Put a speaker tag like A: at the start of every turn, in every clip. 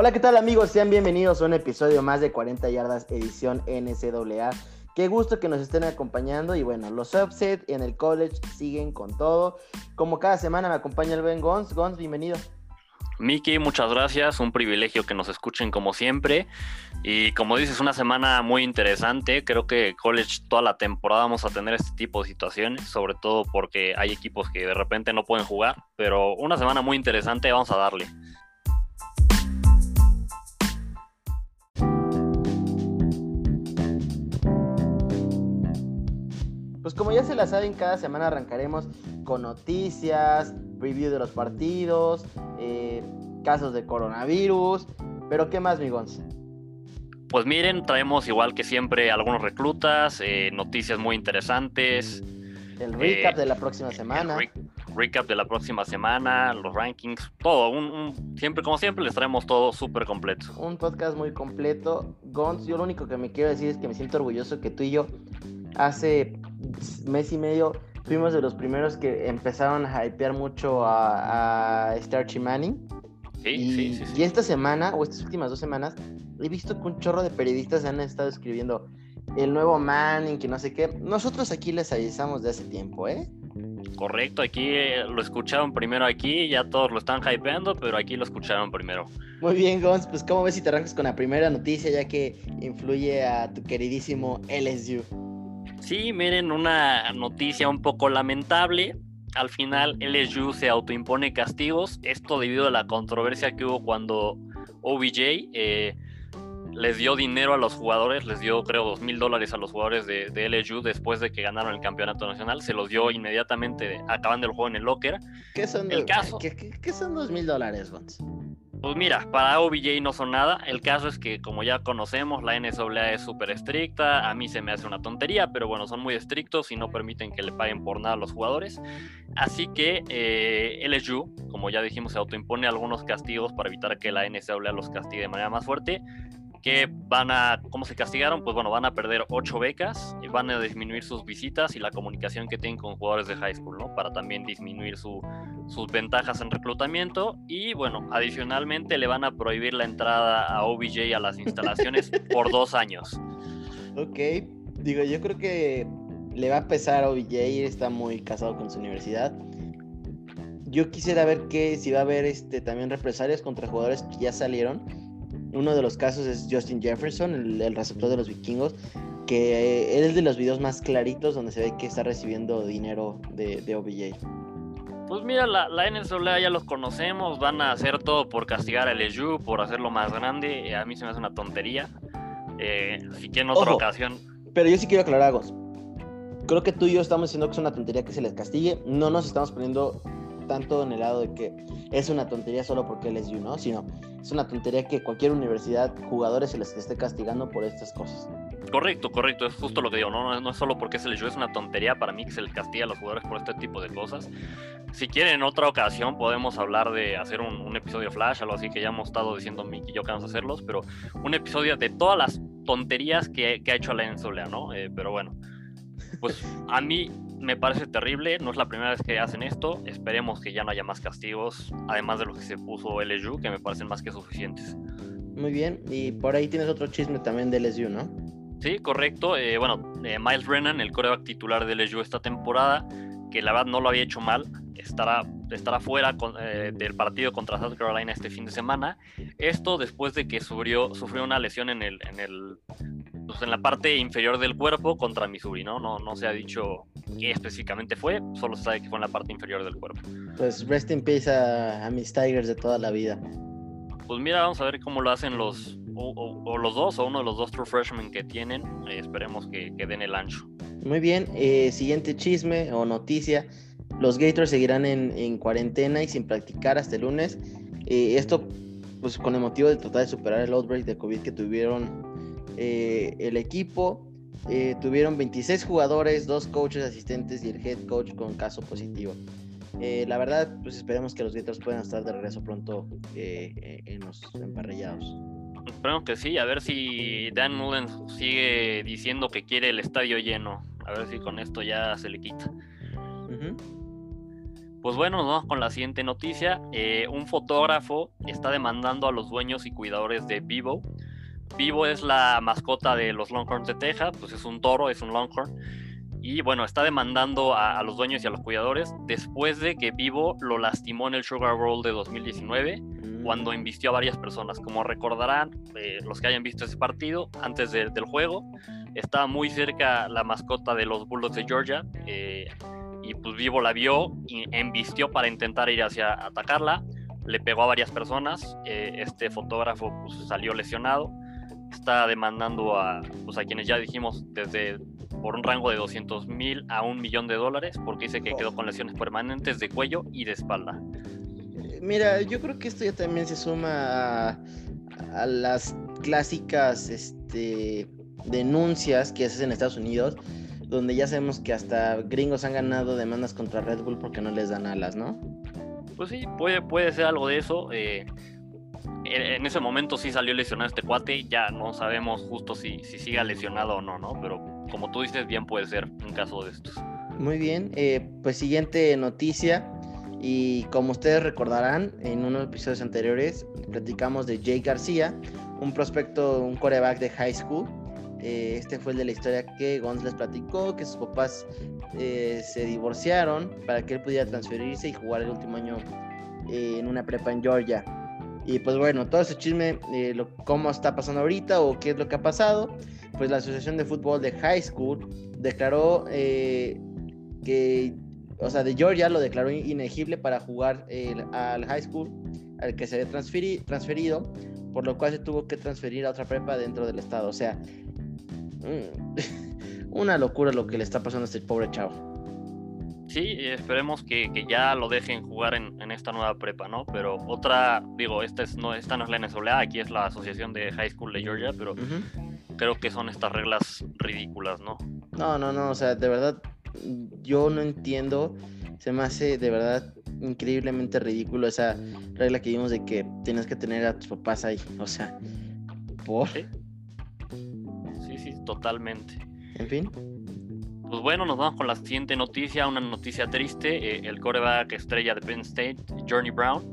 A: Hola, ¿qué tal amigos? Sean bienvenidos a un episodio más de 40 yardas edición NCAA. Qué gusto que nos estén acompañando y bueno, los upset en el college siguen con todo. Como cada semana me acompaña el buen Gons. Gons, bienvenido.
B: Miki, muchas gracias, un privilegio que nos escuchen como siempre. Y como dices, una semana muy interesante. Creo que college toda la temporada vamos a tener este tipo de situaciones, sobre todo porque hay equipos que de repente no pueden jugar. Pero una semana muy interesante, vamos a darle.
A: Pues como ya se la saben, cada semana arrancaremos con noticias, review de los partidos, eh, casos de coronavirus. Pero ¿qué más, mi
B: Pues miren, traemos igual que siempre algunos reclutas, eh, noticias muy interesantes.
A: El recap de la próxima semana.
B: recap de la próxima semana, los rankings, todo. siempre, como siempre, les traemos todo súper completo.
A: Un podcast muy completo. Gons, yo lo único que me quiero decir es que me siento orgulloso que tú y yo hace mes y medio fuimos de los primeros que empezaron a hypear mucho a, a Starchy Manning.
B: Sí, y, sí, sí,
A: y esta semana, o estas últimas dos semanas, he visto que un chorro de periodistas han estado escribiendo el nuevo Manning, que no sé qué. Nosotros aquí les avisamos de hace tiempo, ¿eh?
B: Correcto, aquí eh, lo escucharon primero aquí, ya todos lo están hypeando, pero aquí lo escucharon primero.
A: Muy bien, Gons, pues ¿cómo ves si te arrancas con la primera noticia, ya que influye a tu queridísimo LSU?
B: Sí, miren, una noticia un poco lamentable. Al final LSU se autoimpone castigos. Esto debido a la controversia que hubo cuando OBJ eh, les dio dinero a los jugadores, les dio creo dos mil dólares a los jugadores de, LSU después de que ganaron el campeonato nacional. Se los dio inmediatamente acabando el juego en el locker.
A: ¿Qué son, el caso? ¿qué, son dos mil dólares, Gons?
B: Pues mira, para OBJ no son nada. El caso es que, como ya conocemos, la NCAA es súper estricta. A mí se me hace una tontería, pero bueno, son muy estrictos y no permiten que le paguen por nada a los jugadores. Así que eh, LSU, como ya dijimos, se autoimpone algunos castigos para evitar que la NCAA los castigue de manera más fuerte que van a, ¿cómo se castigaron? Pues bueno, van a perder ocho becas y van a disminuir sus visitas y la comunicación que tienen con jugadores de high school, ¿no? Para también disminuir sus ventajas en reclutamiento y bueno, adicionalmente le van a prohibir la entrada a OBJ a las instalaciones por dos años.
A: Ok, digo, yo creo que le va a pesar a OBJ, está muy casado con su universidad. Yo quisiera ver que si va a haber este, también represalias contra jugadores que ya salieron uno de los casos es Justin Jefferson, el, receptor de los vikingos, que eh, es de los videos más claritos donde se ve que está recibiendo dinero de, de OBJ.
B: Pues mira, la, la NCAA ya los conocemos, van a hacer todo por castigar al LSU, por hacerlo más grande. A mí se me hace una tontería. Eh, así que en otra ocasión.
A: Pero yo sí quiero aclarar algo. Creo que tú y yo estamos diciendo que es una tontería que se les castigue. No nos estamos poniendo tanto en el lado de que es una tontería solo porque él es you, ¿no? Sino es una tontería que cualquier universidad, jugadores se les esté castigando por estas cosas.
B: Correcto, correcto, es justo lo que digo, no, no, es solo porque se les es una tontería para mí que se les castiga a los jugadores por este tipo de cosas. Si quieren en otra ocasión podemos hablar de hacer un, episodio flash, algo así que ya hemos estado diciendo Miki y yo que vamos a hacerlos, pero un episodio de todas las tonterías que, ha hecho la NCAA, ¿no? Eh, pero bueno, pues a mí me parece terrible, no es la primera vez que hacen esto, esperemos que ya no haya más castigos, además de los que se puso LSU, que me parecen más que suficientes.
A: Muy bien, y por ahí tienes otro chisme también de LSU, ¿no?
B: Sí, correcto. Eh, bueno, eh, Miles Brennan, el coreback titular de LSU esta temporada, que la verdad no lo había hecho mal, estará, estará fuera eh, del partido contra South Carolina este fin de semana. Esto después de que sufrió, sufrió una lesión en el, en el pues, en la parte inferior del cuerpo contra Missouri, ¿no? No, no se ha dicho qué específicamente fue, solo se sabe que fue en la parte inferior del cuerpo.
A: Pues rest in peace a, mis Tigers de toda la vida.
B: Pues mira, vamos a ver cómo lo hacen los, o, los dos, o uno de los dos true freshmen que tienen. Eh, esperemos que, que, den el ancho.
A: Muy bien, eh, siguiente chisme o noticia. Los Gators seguirán en, en cuarentena y sin practicar hasta el lunes. Eh, esto, pues con el motivo de tratar de superar el outbreak de COVID que tuvieron eh, el equipo. Eh, tuvieron 26 jugadores, dos coaches asistentes y el head coach con caso positivo. Eh, la verdad, pues esperemos que los Gators puedan estar de regreso pronto en los emparrillados.
B: Esperemos que sí, a ver si Dan Mullen sigue diciendo que quiere el estadio lleno. A ver si con esto ya se le quita. Pues bueno, nos vamos con la siguiente noticia. Eh, un fotógrafo está demandando a los dueños y cuidadores de Vivo. Vivo es la mascota de los Longhorns de Texas, pues es un toro, es un Longhorn. Y bueno, está demandando a, los dueños y a los cuidadores después de que Vivo lo lastimó en el Sugar Bowl de 2019 cuando invistió a varias personas. Como recordarán eh, los que hayan visto ese partido antes del juego, estaba muy cerca la mascota de los Bulldogs de Georgia. Eh, y pues Vivo la vio y embistió para intentar ir hacia atacarla. Le pegó a varias personas. Eh, este fotógrafo pues, salió lesionado. Está demandando a, pues, a quienes ya dijimos desde por un rango de 200 mil a un millón de dólares porque dice que quedó con lesiones permanentes de cuello y de espalda.
A: Mira, yo creo que esto ya también se suma a, las clásicas este, denuncias que haces en Estados Unidos, donde ya sabemos que hasta gringos han ganado demandas contra Red Bull porque no les dan alas, ¿no?
B: Pues sí, puede, puede ser algo de eso. Eh, en ese momento sí salió lesionado este cuate, ya no sabemos justo si, si siga lesionado o no, ¿no? Pero como tú dices, bien puede ser un caso de estos.
A: Muy bien, eh, pues siguiente noticia. Y como ustedes recordarán, en unos episodios anteriores platicamos de Jay García, un prospecto, un coreback de high school. Eh, este fue el de la historia que Gonz les platicó, que sus papás eh, se divorciaron para que él pudiera transferirse y jugar el último año en una prepa en Georgia. Y pues bueno, todo ese chisme, lo, cómo está pasando ahorita o qué es lo que ha pasado, pues la Asociación de Fútbol de High School declaró eh, que, o sea, de Georgia lo declaró inegible para jugar al high school al que se había transferido, por lo cual se tuvo que transferir a otra prepa dentro del estado. O sea, mm, una locura lo que le está pasando a este pobre chavo.
B: Sí, esperemos que, ya lo dejen jugar en, esta nueva prepa, ¿no? Pero otra, digo, esta, es, no, esta no es la NSA, aquí es la Asociación de High School de Georgia, pero creo que son estas reglas ridículas, ¿no?
A: No, no, no, o sea, de verdad, yo no entiendo, se me hace de verdad increíblemente ridículo esa regla que vimos de que tienes que tener a tus papás ahí, o sea, ¿por?
B: Sí, sí, totalmente.
A: En fin.
B: Pues bueno, nos vamos con la siguiente noticia, una noticia triste. Eh, el coreback estrella de Penn State, Johnny Brown,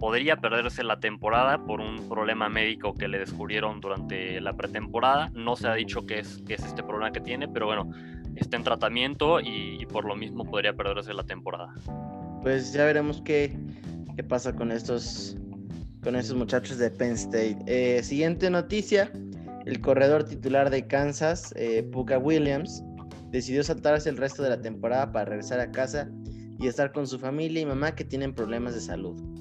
B: podría perderse la temporada por un problema médico que le descubrieron durante la pretemporada. No se ha dicho qué es, este problema que tiene, pero bueno, está en tratamiento y, por lo mismo podría perderse la temporada.
A: Pues ya veremos qué, pasa con estos, con estos muchachos de Penn State. Eh, siguiente noticia, el corredor titular de Kansas, eh, Puka Williams, decidió saltarse el resto de la temporada para regresar a casa y estar con su familia y mamá que tienen problemas de salud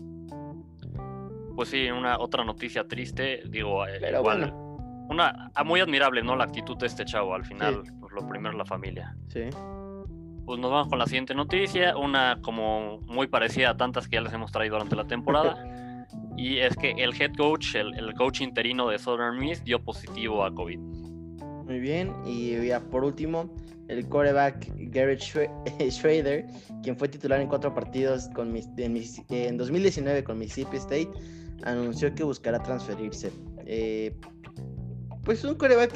B: pues sí, una otra noticia triste, digo, eh, Pero bueno. una ah, muy admirable, ¿no? La actitud de este chavo, al final, pues lo primero es la familia.
A: Sí.
B: Pues nos vamos con la siguiente noticia, una como muy parecida a tantas que ya les hemos traído durante la temporada. y es que el head coach, el, coach interino de Southern Miss, dio positivo a COVID.
A: Muy bien, y ya por último, el quarterback Garrett Schrader, quien fue titular en cuatro partidos con en, en 2019 con Mississippi State, anunció que buscará transferirse. Eh, pues un coreback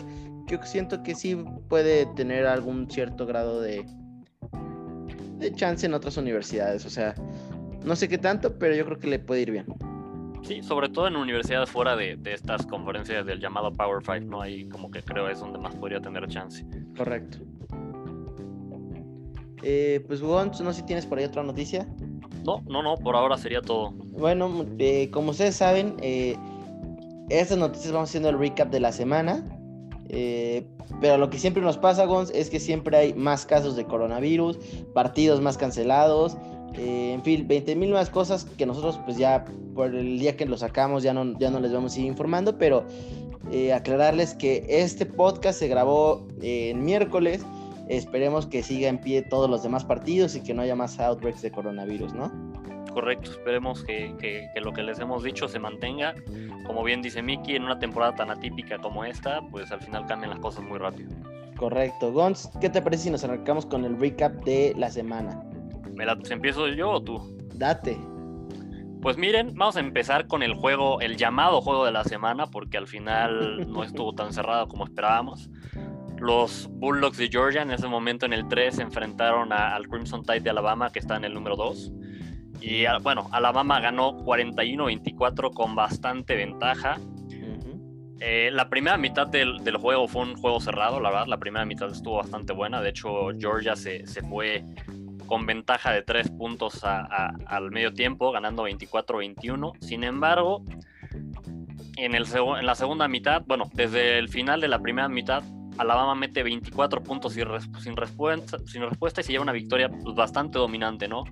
A: que siento que sí puede tener algún cierto grado de, de chance en otras universidades. O sea, no sé qué tanto, pero yo creo que le puede ir bien.
B: Sí, sobre todo en universidades fuera de, estas conferencias del llamado Power Five, ¿no? Ahí como que creo es donde más podría tener chance.
A: Correcto. Eh, pues Gon, no sé si tienes por ahí otra noticia.
B: No, no, no, por ahora sería todo.
A: Bueno, eh, como ustedes saben, eh, estas noticias vamos haciendo el recap de la semana. Eh, pero lo que siempre nos pasa, Gonz, es que siempre hay más casos de coronavirus, partidos más cancelados, en fin, 20 mil más cosas que nosotros pues ya por el día que lo sacamos ya no, ya no les vamos a ir informando, pero aclararles que este podcast se grabó en miércoles Esperemos que siga en pie todos los demás partidos y que no haya más outbreaks de coronavirus, ¿no?
B: Correcto, esperemos que, lo que les hemos dicho se mantenga. Como bien dice Miki, en una temporada tan atípica como esta, pues al final cambian las cosas muy rápido.
A: Correcto. Gons, ¿qué te parece si nos arrancamos con el recap de la semana?
B: ¿Me la, ¿Empiezo yo o tú?
A: Date.
B: Pues miren, vamos a empezar con el juego, el llamado juego de la semana, porque al final no estuvo tan cerrado como esperábamos. Los Bulldogs de Georgia en ese momento en el 3 se enfrentaron al Crimson Tide de Alabama, que está en el número 2. Y bueno, Alabama ganó 41-24 con bastante ventaja. Eh, la primera mitad del, juego fue un juego cerrado, la verdad. La primera mitad estuvo bastante buena. De hecho, Georgia se, fue con ventaja de tres puntos al medio tiempo, ganando 24-21. Sin embargo, en, el, en la segunda mitad, bueno, desde el final de la primera mitad, Alabama mete 24 puntos sin, sin, respuesta, sin respuesta y se lleva una victoria pues, bastante dominante, ¿no?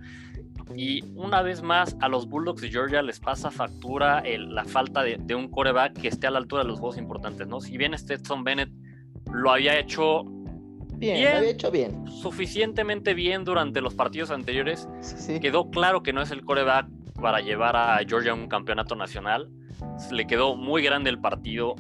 B: Y una vez más, a los Bulldogs de Georgia les pasa factura la falta de, un coreback que esté a la altura de los juegos importantes, ¿no? Si bien Stetson Bennett lo había hecho
A: bien, lo había hecho bien.
B: Suficientemente bien durante los partidos anteriores, quedó claro que no es el coreback para llevar a Georgia a un campeonato nacional. Le quedó muy grande el partido.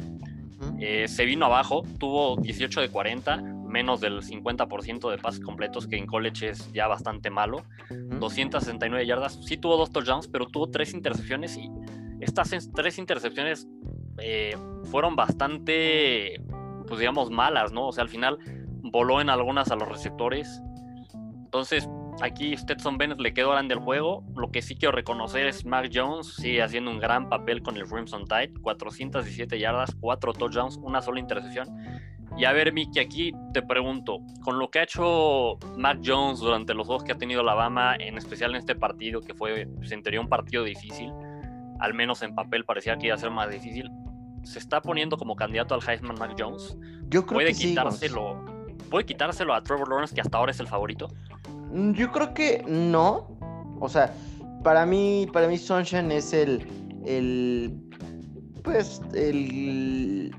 B: Eh, se vino abajo, tuvo 18 de 40, menos del 50% de pases completos, que en college es ya bastante malo. 269 yardas, sí tuvo dos touchdowns, pero tuvo tres intercepciones y estas tres intercepciones eh, fueron bastante, pues digamos, malas, ¿no? O sea, al final voló en algunas a los receptores. Entonces, aquí Stetson Bennett le quedó grande el juego. Lo que sí quiero reconocer es Mac Jones, sigue haciendo un gran papel con el Crimson Tide. 417 yardas, 4 touchdowns, una sola intercepción. Y a ver, Mickey, aquí te pregunto, con lo que ha hecho Mac Jones durante los dos que ha tenido Alabama, en especial en este partido, que fue, pues, en teoría, un partido difícil, al menos en papel parecía que iba a ser más difícil, ¿se está poniendo como candidato al Heisman Mac Jones?
A: Yo creo
B: ¿Puede
A: que
B: quitárselo, ¿Puede quitárselo a Trevor Lawrence, que hasta ahora es el favorito?
A: Mm, yo creo que no. O sea, para mí, para mí Sunshine es el, el pues, el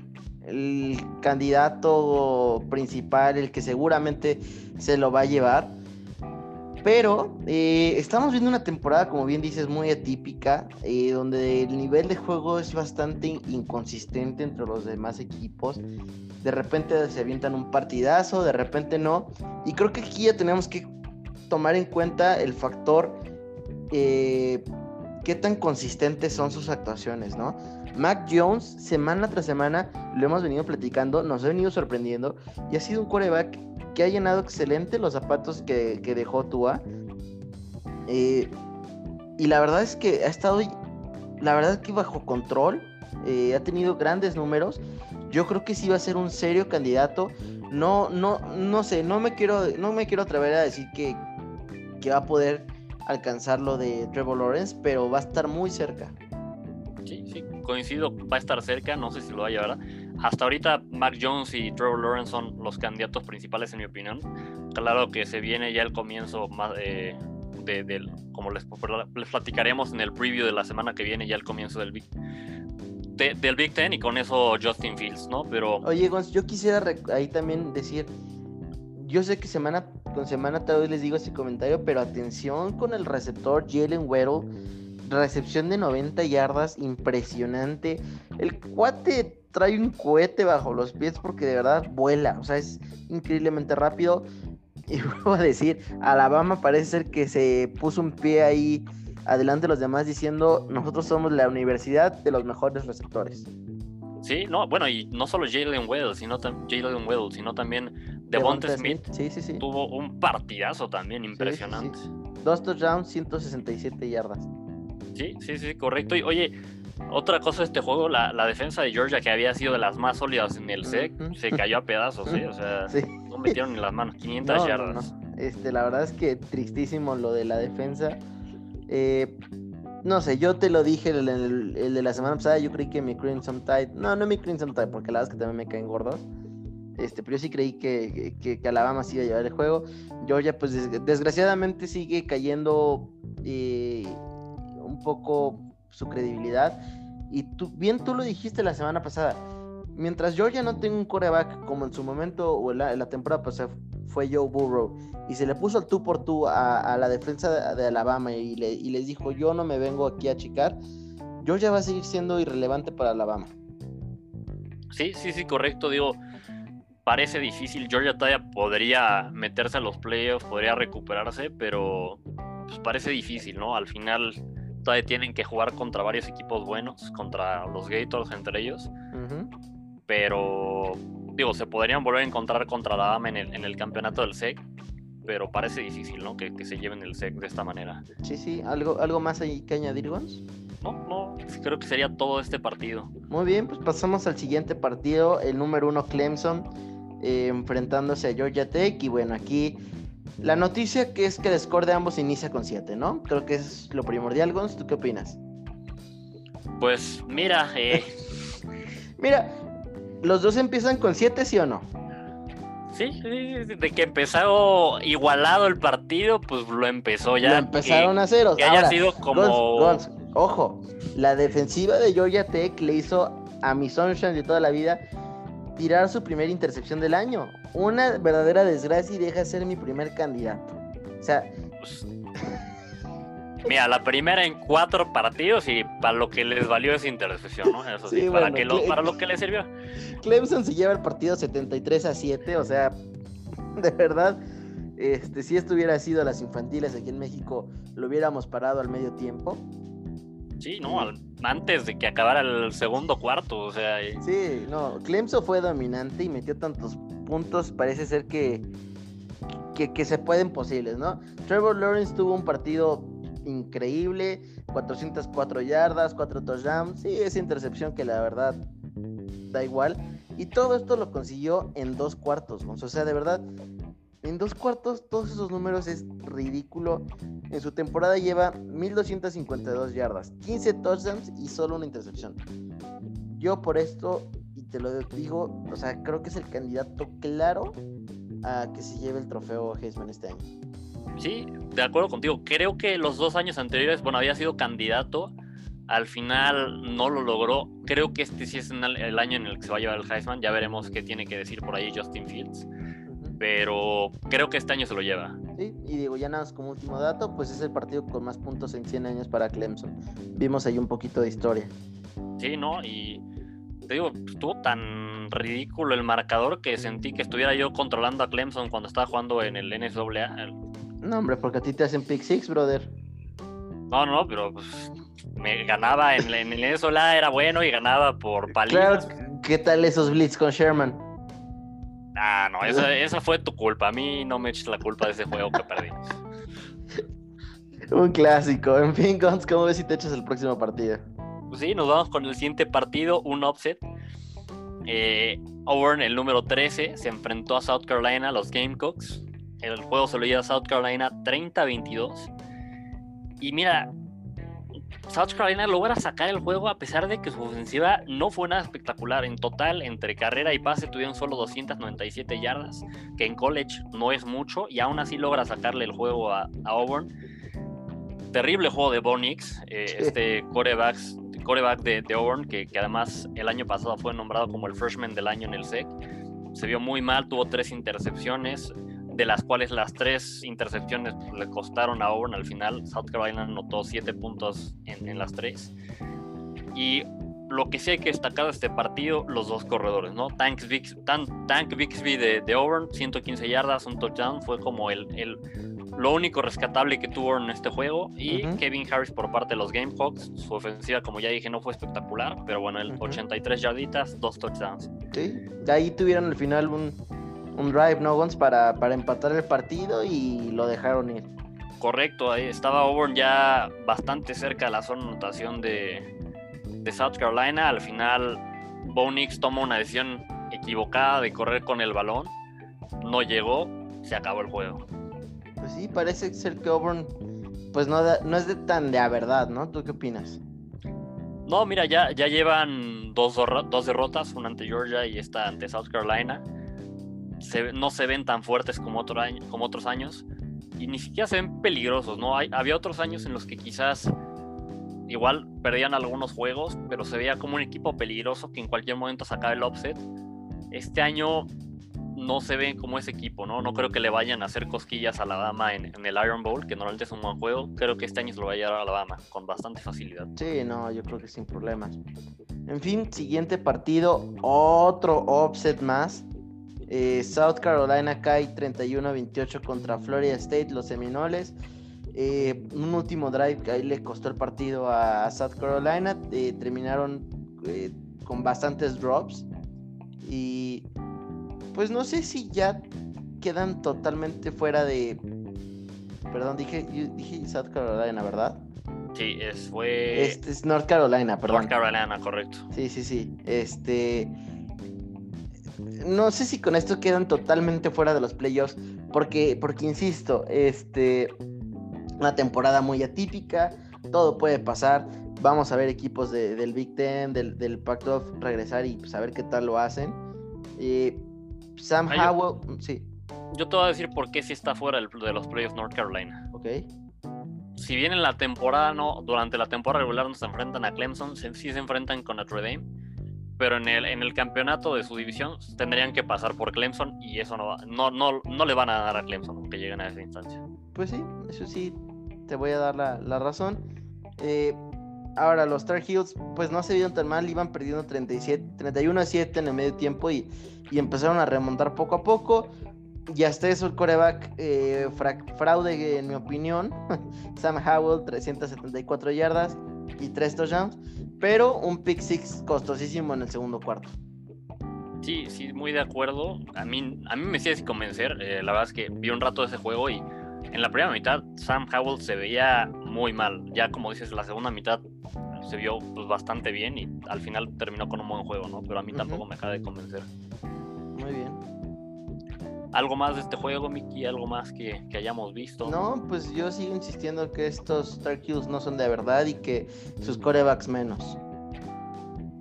A: el candidato principal, el que seguramente se lo va a llevar. Pero eh, estamos viendo una temporada, como bien dices, muy atípica, eh, donde el nivel de juego es bastante inconsistente entre los demás equipos. De repente se avientan un partidazo, de repente no. Y creo que aquí ya tenemos que tomar en cuenta el factor eh, qué tan consistentes son sus actuaciones, ¿no? Mac Jones, semana tras semana, lo hemos venido platicando, nos ha venido sorprendiendo y ha sido un coreback que ha llenado excelente los zapatos que, dejó Tua. Eh, y la verdad es que ha estado, la verdad es que bajo control, eh, ha tenido grandes números. Yo creo que sí va a ser un serio candidato. No, no, no sé, no me quiero, no me quiero atrever a decir que, que va a poder alcanzar lo de Trevor Lawrence, pero va a estar muy cerca.
B: Sí, sí, coincido, va a estar cerca, no sé si lo va a llevar. Hasta ahorita Mac Jones y Trevor Lawrence son los candidatos principales en mi opinión. Claro que se viene ya el comienzo más de, como les, les, platicaremos en el preview de la semana que viene, ya el comienzo del Big, del Big Ten y con eso Justin Fields, ¿no? Pero...
A: Oye, yo quisiera ahí también decir, yo sé que semana con semana tal vez les digo ese comentario, pero atención con el receptor Jalen Weddle recepción de 90 yardas, impresionante. El cuate trae un cohete bajo los pies porque de verdad vuela, o sea, es increíblemente rápido. Y vuelvo a decir, Alabama parece ser que se puso un pie ahí adelante de los demás diciendo, nosotros somos la universidad de los mejores receptores.
B: Sí, no, bueno, y no solo Jalen Weddle, sino, Jalen sino también Devonta Smith.
A: Sí, sí.
B: Tuvo un partidazo también impresionante.
A: Dos touchdowns, 167 yardas.
B: Sí, sí, sí, correcto. Y oye, otra cosa de este juego, la, defensa de Georgia, que había sido de las más sólidas en el SEC, se cayó a pedazos, ¿sí? O sea, no metieron en las manos 500 yardas.
A: este, la verdad es que tristísimo lo de la defensa. Eh, no sé, yo te lo dije el, el, de la semana pasada, yo creí que mi Crimson Tide, no, no mi Crimson Tide, porque la verdad es que también me caen gordos. Este, pero yo sí creí que, que, Alabama sí iba a llevar el juego. Georgia, pues desgraciadamente sigue cayendo eh, poco su credibilidad. Y tú, bien tú lo dijiste la semana pasada, mientras Georgia no tenga un coreback como en su momento o en la, temporada pasada fue Joe Burrow y se le puso al tú por tú a, la defensa de, Alabama y, les dijo yo no me vengo aquí a achicar, Georgia va a seguir siendo irrelevante para Alabama.
B: Sí, sí, sí, correcto, digo, parece difícil, Georgia todavía podría meterse a los playoffs, podría recuperarse, pero pues parece difícil, ¿no? Al final todavía tienen que jugar contra varios equipos buenos, contra los Gators entre ellos. Pero, digo, se podrían volver a encontrar contra la Dama en el, campeonato del SEC. pero parece difícil, ¿no? Que, se lleven el SEC de esta manera.
A: Sí, sí, ¿algo, algo más ahí que añadir, Gons?
B: No, no, creo que sería todo este partido.
A: Muy bien, pues pasamos al siguiente partido, el número uno Clemson, eh, enfrentándose a Georgia Tech, y bueno, aquí la noticia que es que el score de ambos inicia con 7, ¿no? Creo que es lo primordial, Gons, ¿tú qué opinas?
B: Pues mira, eh...
A: mira, los dos empiezan con 7, ¿sí o no?
B: Sí, de que empezó igualado el partido, pues lo empezó ya.
A: Lo empezaron a cero.
B: Que haya sido como.
A: ojo, la defensiva de Georgia Tech le hizo a mi Sunshine de toda la vida tirar su primera intercepción del año. Una verdadera desgracia y deja de ser mi primer candidato. O sea. Pues,
B: mira, la primera en cuatro partidos y para lo que les valió esa intercepción, ¿no? Eso sí, para, que lo, para lo que le sirvió.
A: Clemson se lleva el partido 73 a 7, o sea, de verdad, este, si esto hubiera sido las infantiles aquí en México, lo hubiéramos parado al medio tiempo.
B: Sí, no, antes de que acabara el segundo cuarto, o sea.
A: Sí, no, Clemson fue dominante y metió tantos puntos, parece ser que, que, que se pueden posibles, ¿no? Trevor Lawrence tuvo un partido increíble, 404 yardas, 4 touchdowns, sí, esa intercepción que la verdad da igual. Y todo esto lo consiguió en dos cuartos, O sea, de verdad, en dos cuartos todos esos números es ridículo. En su temporada lleva 1252 yardas, 15 touchdowns y solo una intercepción. Yo por esto, y te lo digo, o sea, creo que es el candidato claro a que se lleve el trofeo Heisman este año.
B: Sí, de acuerdo contigo. Creo que los dos años anteriores, bueno, había sido candidato. Al final no lo logró. Creo que este sí es el año en el que se va a llevar el Heisman. Ya veremos qué tiene que decir por ahí Justin Fields. Pero creo que este año se lo lleva.
A: Sí, y digo, ya nada más como último dato, pues es el partido con más puntos en 100 años para Clemson. Vimos ahí un poquito de historia.
B: Sí, ¿no? Y te digo, estuvo tan ridículo el marcador que sentí que estuviera yo controlando a Clemson cuando estaba jugando en el NSAA.
A: No, hombre, porque a ti te hacen pick six, brother.
B: No, no, pero pues, me ganaba en, en el NSAA, era bueno y ganaba por palizas.
A: Claro, ¿qué tal esos blitz con Sherman?
B: Ah, no, esa, fue tu culpa. A mí no me eches la culpa de ese juego que perdimos.
A: Un clásico. En fin, ¿cómo ves si te echas el próximo partido?
B: Pues sí, nos vamos con el siguiente partido, un offset. Eh, Auburn, el número 13, se enfrentó a South Carolina, los Gamecocks. El juego se lo lleva a South Carolina 30-22. Y mira, South Carolina logra sacar el juego a pesar de que su ofensiva no fue nada espectacular. En total, entre carrera y pase tuvieron solo 297 yardas, que en college no es mucho, y aún así logra sacarle el juego a, Auburn. Terrible juego de Bonix, eh, este coreback, de, Auburn, que, que, además el año pasado fue nombrado como el freshman del año en el SEC. Se vio muy mal, tuvo tres intercepciones, de las cuales las tres intercepciones le costaron a Auburn al final. South Carolina anotó siete puntos en, las tres. Y lo que sí hay que destacar de este partido, los dos corredores, ¿no? Tank, Bixby de, de, Auburn, 115 yardas, un touchdown, fue como el, el, lo único rescatable que tuvo en este juego. Y Kevin Harris por parte de los Gamehawks, su ofensiva, como ya dije, no fue espectacular, pero bueno, el 83 yarditas, dos touchdowns.
A: Sí, ahí tuvieron al final un, un drive, ¿no, Gons? Para, para empatar el partido y lo dejaron ir.
B: Correcto, ahí estaba Auburn ya bastante cerca de la zona de anotación de, South Carolina. Al final, Bonix toma una decisión equivocada de correr con el balón. No llegó, se acabó el juego.
A: Pues sí, parece ser que Auburn pues no, no es de tan de a verdad, ¿no? ¿Tú qué opinas?
B: No, mira, ya, ya llevan dos, dos derrotas, una ante Georgia y esta ante South Carolina no se ven tan fuertes como, otros años y ni siquiera se ven peligrosos, ¿no? Hay, había otros años en los que quizás igual perdían algunos juegos, pero se veía como un equipo peligroso que en cualquier momento sacaba el offset. Este año no se ven como ese equipo, ¿no? No creo que le vayan a hacer cosquillas a Alabama en, en, el Iron Bowl, que normalmente es un buen juego. Creo que este año se lo va a llevar a Alabama con bastante facilidad.
A: Sí, no, yo creo que sin problemas. En fin, siguiente partido, otro offset más. Eh, South Carolina cae 31-28 contra Florida State, los Seminoles. Eh, un último drive que ahí le costó el partido a, South Carolina. Eh, terminaron con bastantes drops. Y pues no sé si ya quedan totalmente fuera de. Perdón, dije, dije South Carolina, ¿verdad?
B: Sí, es, fue.
A: Este es North Carolina, perdón.
B: North Carolina, correcto.
A: Sí, sí, sí. Este. No sé si con esto quedan totalmente fuera de los playoffs. Porque, porque insisto, este. Una temporada muy atípica. Todo puede pasar. Vamos a ver equipos del Big Ten, del, del Pac-12 regresar y saber pues, qué tal lo hacen. Eh, Sam Howell, sí.
B: Yo te voy a decir por qué sí está fuera de los playoffs North Carolina.
A: Ok.
B: Si bien en la temporada, no, durante la temporada regular no se enfrentan a Clemson, sí se enfrentan con Notre Dame, pero en el, en el campeonato de su división tendrían que pasar por Clemson y eso no, no, no, no le van a dar a Clemson aunque lleguen a esa instancia.
A: Pues sí, eso sí, te voy a dar la, la razón. Eh, ahora, los Star Heels, pues no se vieron tan mal, iban perdiendo 37, 31 a 7 en el medio tiempo y, y empezaron a remontar poco a poco. Y hasta eso el coreback eh, fraude, en mi opinión. Sam Howell, 374 yardas y 3 touchdowns. Pero un pick six costosísimo en el segundo cuarto.
B: Sí, sí, muy de acuerdo. A mí, a mí me sigue sin convencer. Eh, la verdad es que vi un rato de ese juego y en la primera mitad Sam Howell se veía muy mal. Ya como dices, la segunda mitad se vio pues, bastante bien y al final terminó con un buen juego, ¿no? Pero a mí tampoco me acaba de convencer.
A: Muy bien.
B: ¿Algo más de este juego, Mickey? ¿Algo más que, hayamos visto?
A: No, pues yo sigo insistiendo que estos Star no son de verdad y que sus corebacks menos.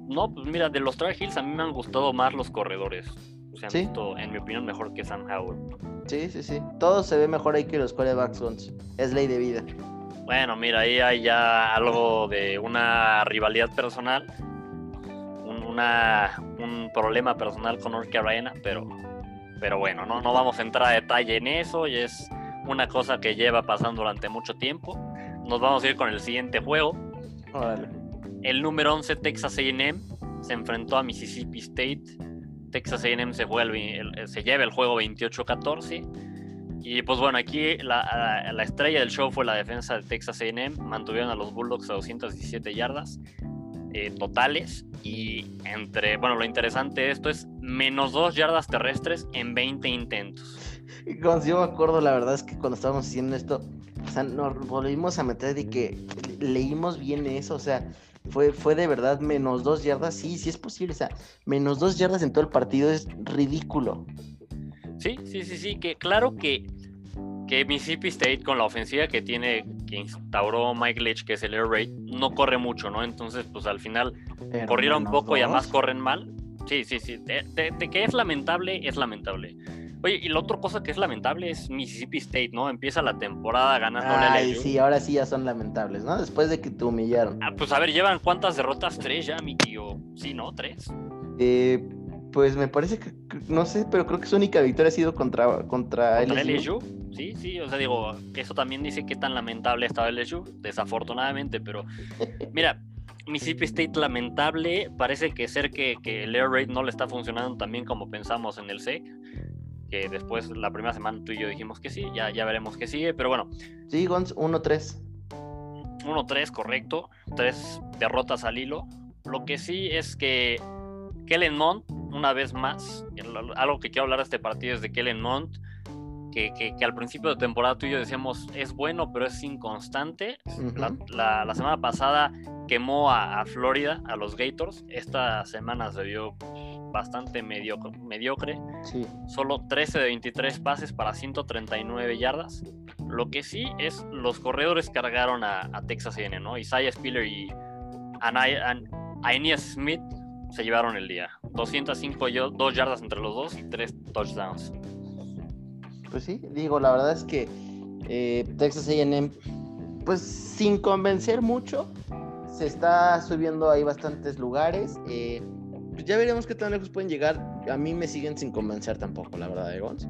B: No, pues mira, de los Star Hills a mí me han gustado más los corredores. Se han visto, en mi opinión, mejor que Sam Howell.
A: Sí, sí, sí. Todo se ve mejor ahí que los corebacks, es ley de vida.
B: Bueno, mira, ahí hay ya algo de una rivalidad personal, un, una, un problema personal con North Carolina, pero pero bueno, no, no vamos a entrar a detalle en eso y es una cosa que lleva pasando durante mucho tiempo. Nos vamos a ir con el siguiente juego. El número 11 Texas AM se enfrentó a Mississippi State. Texas AM se, se lleva el juego 28-14. Y pues bueno, aquí la, la, estrella del show fue la defensa de Texas AM. Mantuvieron a los Bulldogs a 217 yardas. Eh, totales y entre, bueno, lo interesante de esto es menos dos yardas terrestres en 20 intentos.
A: Y cuando yo me acuerdo, la verdad es que cuando estábamos haciendo esto, o sea, nos volvimos a meter de que leímos bien eso, o sea, fue, fue de verdad menos dos yardas, sí, sí es posible, o sea, menos dos yardas en todo el partido es ridículo.
B: Sí, sí, sí, sí, que claro que que Mississippi State con la ofensiva que tiene, que instauró Mike Leach, que es el air raid, no corre mucho, ¿no? Entonces, pues al final corrieron poco y además corren mal. Sí, sí, sí. De, que es lamentable, es lamentable. Oye, y la otra cosa que es lamentable es Mississippi State, ¿no? Empieza la temporada ganando
A: Ay, sí, ahora sí ya son lamentables, ¿no? Después de que te humillaron.
B: Ah, pues a ver, ¿llevan cuántas derrotas? ¿Tres ya, mi tío? Sí, ¿no? ¿Tres?
A: Eh, pues me parece que, no sé, pero creo que su única victoria ha sido contra, contra,
B: ¿Contra LSU. Sí, sí, o sea, digo, eso también dice qué tan lamentable estaba LSU, desafortunadamente, pero mira, Mississippi State lamentable, parece que ser que, que el air raid no le está funcionando tan bien como pensamos en el SEC, que después la primera semana tú y yo dijimos que sí, ya, ya veremos qué sigue, pero bueno.
A: Sí, Gons, 1-3.
B: 1-3, correcto, tres derrotas al hilo. Lo que sí es que Kellen Mond, una vez más, algo que quiero hablar de este partido es de Kellen Mond, que, que, al principio de temporada tú y yo decíamos es bueno, pero es inconstante. la, la, semana pasada quemó a, Florida, a los Gators. Esta semana se vio bastante mediocre. mediocre.
A: Sí.
B: Solo 13 de 23 pases para 139 yardas. Lo que sí es los corredores cargaron a, Texas A&M, ¿no? Isaiah Spiller y Aeneas Smith se llevaron el día. 205 2 yardas entre los dos y 3 touchdowns.
A: Pues sí, digo, la verdad es que eh, Texas AM, pues sin convencer mucho, se está subiendo ahí bastantes lugares. Eh, pues ya veremos qué tan lejos pueden llegar. A mí me siguen sin convencer tampoco, la verdad, de Gons.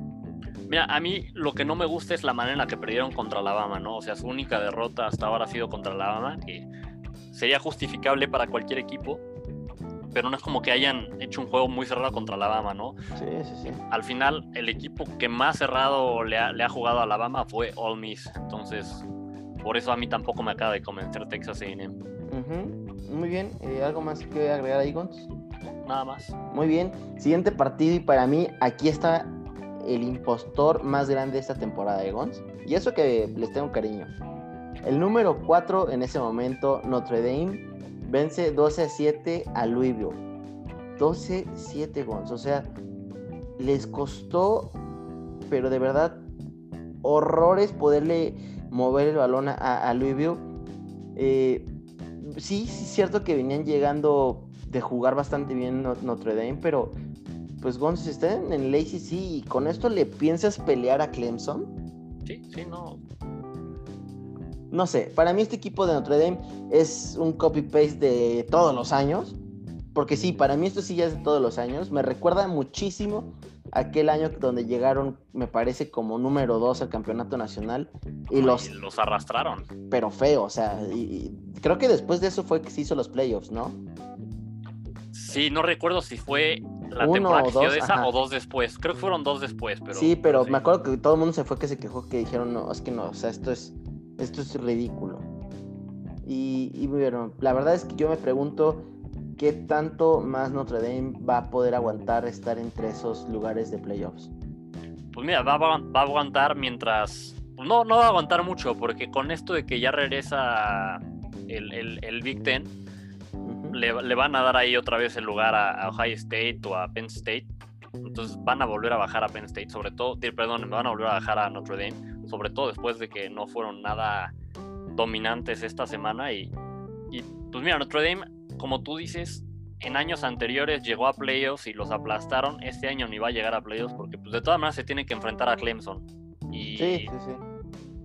B: Mira, a mí lo que no me gusta es la manera en la que perdieron contra Alabama, ¿no? O sea, su única derrota hasta ahora ha sido contra Alabama, que sería justificable para cualquier equipo, pero no es como que hayan hecho un juego muy cerrado contra Alabama, ¿no?
A: Sí, sí, sí.
B: Al final, el equipo que más cerrado le ha, jugado a Alabama fue All Miss. Entonces, por eso a mí tampoco me acaba de convencer Texas AM.
A: Muy bien. Eh, ¿Algo más que agregar ahí, Gons?
B: Nada más.
A: Muy bien. Siguiente partido y para mí aquí está el impostor más grande de esta temporada de Gons. Y eso que les tengo cariño. El número 4 en ese momento, Notre Dame, vence 12 a 7 a Louisville. 12-7 Gons. O sea, les costó, pero de verdad, horrores poderle mover el balón a, a Louisville. Eh, sí, sí, es cierto que venían llegando de jugar bastante bien Notre Dame, pero pues González está en el ACC y con esto le piensas pelear a Clemson.
B: Sí, sí, no.
A: No sé, para mí este equipo de Notre Dame es un copy-paste de todos los años. Porque sí, para mí esto sí ya es de todos los años. Me recuerda muchísimo aquel año donde llegaron, me parece, como número dos al campeonato nacional. Y los,
B: los arrastraron.
A: Pero feo, o sea, y, creo que después de eso fue que se hizo los playoffs, ¿no?
B: Sí, no recuerdo si fue la temporada o dos, esa o dos después. Creo que fueron dos después, pero.
A: Sí, pero me acuerdo que todo el mundo se fue que se quejó que dijeron, no, es que no, o sea, esto es, esto es ridículo. Y, y bueno, la verdad es que yo me pregunto qué tanto más Notre Dame va a poder aguantar estar entre esos lugares de playoffs.
B: Pues mira, va, a aguantar mientras. No, no va a aguantar mucho, porque con esto de que ya regresa el, el Big Ten le, van a dar ahí otra vez el lugar a, Ohio State o a Penn State. Entonces van a volver a bajar a Penn State, sobre todo, perdón, van a volver a bajar a Notre Dame, sobre todo después de que no fueron nada dominantes esta semana. Y, y pues mira, Notre Dame, como tú dices, en años anteriores llegó a playoffs y los aplastaron. Este año ni va a llegar a playoffs porque pues, de todas maneras se tiene que enfrentar a Clemson. Y sí, sí, sí.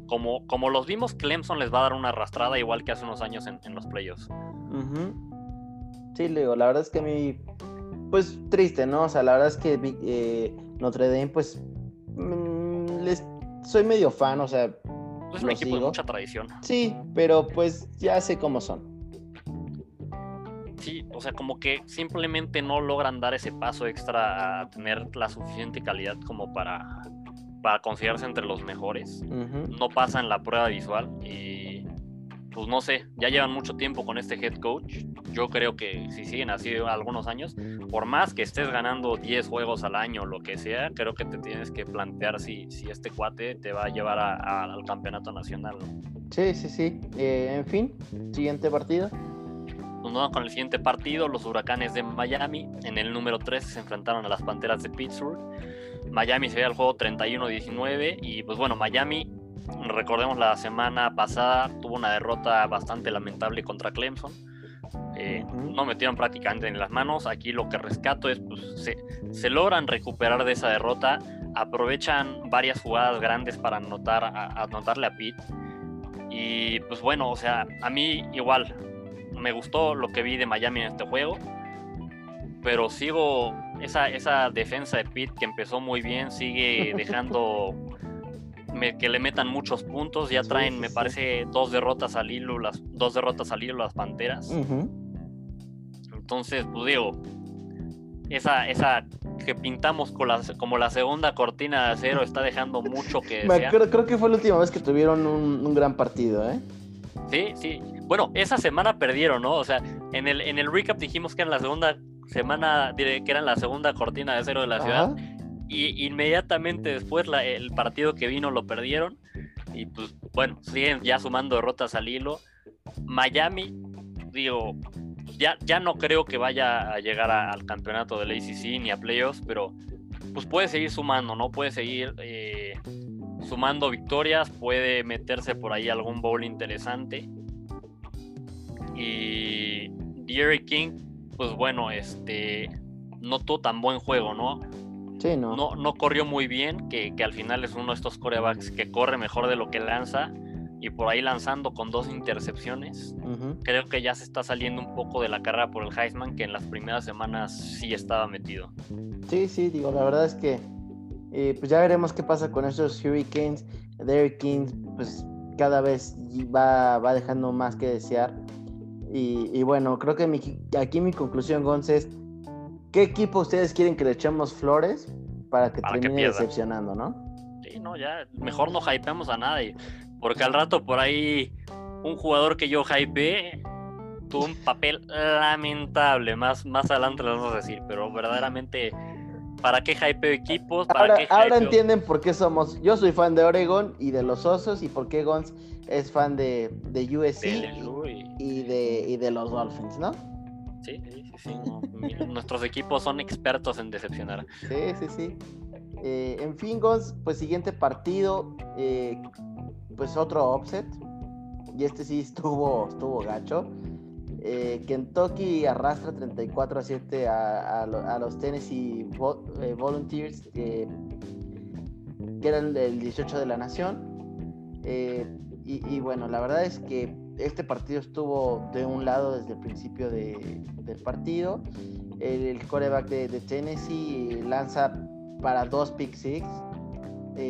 B: Como, como los vimos, Clemson les va a dar una arrastrada igual que hace unos años en, los playoffs.
A: Sí, Leo, la verdad es que a mí, pues triste, ¿no? O sea, la verdad es que eh, Notre Dame, pues, soy medio fan, o sea...
B: Es un equipo de mucha tradición.
A: Sí, pero pues ya sé cómo son.
B: Sí, o sea, como que simplemente no logran dar ese paso extra a tener la suficiente calidad como para, para considerarse entre los mejores. No pasan la prueba visual y pues no sé, ya llevan mucho tiempo con este head coach. Yo creo que si siguen así algunos años, por más que estés ganando 10 juegos al año, lo que sea, creo que te tienes que plantear si, si este cuate te va a llevar al campeonato nacional.
A: Sí, sí, sí. Eh, en fin, siguiente partido.
B: Pues vamos con el siguiente partido, los huracanes de Miami. En el número 3 se enfrentaron a las Panteras de Pittsburgh. Miami se ve al juego 31-19 y pues bueno, Miami Recordemos la semana pasada tuvo una derrota bastante lamentable contra Clemson. Eh, no metieron prácticamente en las manos. Aquí lo que rescato es pues se, logran recuperar de esa derrota. Aprovechan varias jugadas grandes para anotar, a, anotarle a Pitt. Y pues bueno, o sea, a mí igual me gustó lo que vi de Miami en este juego. Pero sigo esa, esa defensa de Pitt que empezó muy bien, sigue dejando que le metan muchos puntos. Ya traen, me parece, dos derrotas al hilo, las dos derrotas al hilo las Panteras. Entonces, pues digo, esa, esa que pintamos con como la segunda cortina de acero está dejando mucho que
A: creo, que fue la última vez que tuvieron un, gran partido, ¿eh?
B: Sí, sí. Bueno, esa semana perdieron, ¿no? O sea, en el, en el recap dijimos que en la segunda semana, que eran la segunda cortina de acero de la ciudad y inmediatamente después el partido que vino lo perdieron y pues bueno, siguen ya sumando derrotas al hilo. Miami, digo, ya, ya no creo que vaya a llegar al campeonato del ACC ni a playoffs, pero pues puede seguir sumando, ¿no? Puede seguir eh, sumando victorias, puede meterse por ahí algún bowl interesante. Y Jerry King, pues bueno, este no tuvo tan buen juego, ¿no? No. no. corrió muy bien, que, al final es uno de estos corebacks que corre mejor de lo que lanza y por ahí lanzando con dos intercepciones. Creo que ya se está saliendo un poco de la carrera por el Heisman, que en las primeras semanas sí estaba metido.
A: Sí, sí, digo, la verdad es que eh, pues ya veremos qué pasa con estos Hurricanes. Derrick King, pues cada vez va, va dejando más que desear. Y, bueno, creo que aquí mi conclusión, González, ¿Qué equipo ustedes quieren que le echemos flores para que termine decepcionando, no?
B: Sí, no, ya mejor no hypeamos a nadie. Porque al rato por ahí un jugador que yo hypeé tuvo un papel lamentable. Más, más adelante lo vamos a decir, pero verdaderamente ¿para qué hypeo equipos?
A: ahora, ahora entienden por qué somos. Yo soy fan de Oregon y de los Osos y por qué Gons es fan de, de USC y, de, de los Dolphins, ¿no?
B: Sí, sí, Nuestros equipos son expertos en decepcionar.
A: Sí, sí, sí. Eh, en fin, Gons, pues siguiente partido, eh, pues otro offset. Y este sí estuvo, estuvo gacho. Eh, Kentucky arrastra 34 a 7 a, los Tennessee Volunteers, que eran el 18 de la nación. Y, bueno, la verdad es que este partido estuvo de un lado desde el principio del partido. El, coreback de, Tennessee lanza para dos pick six.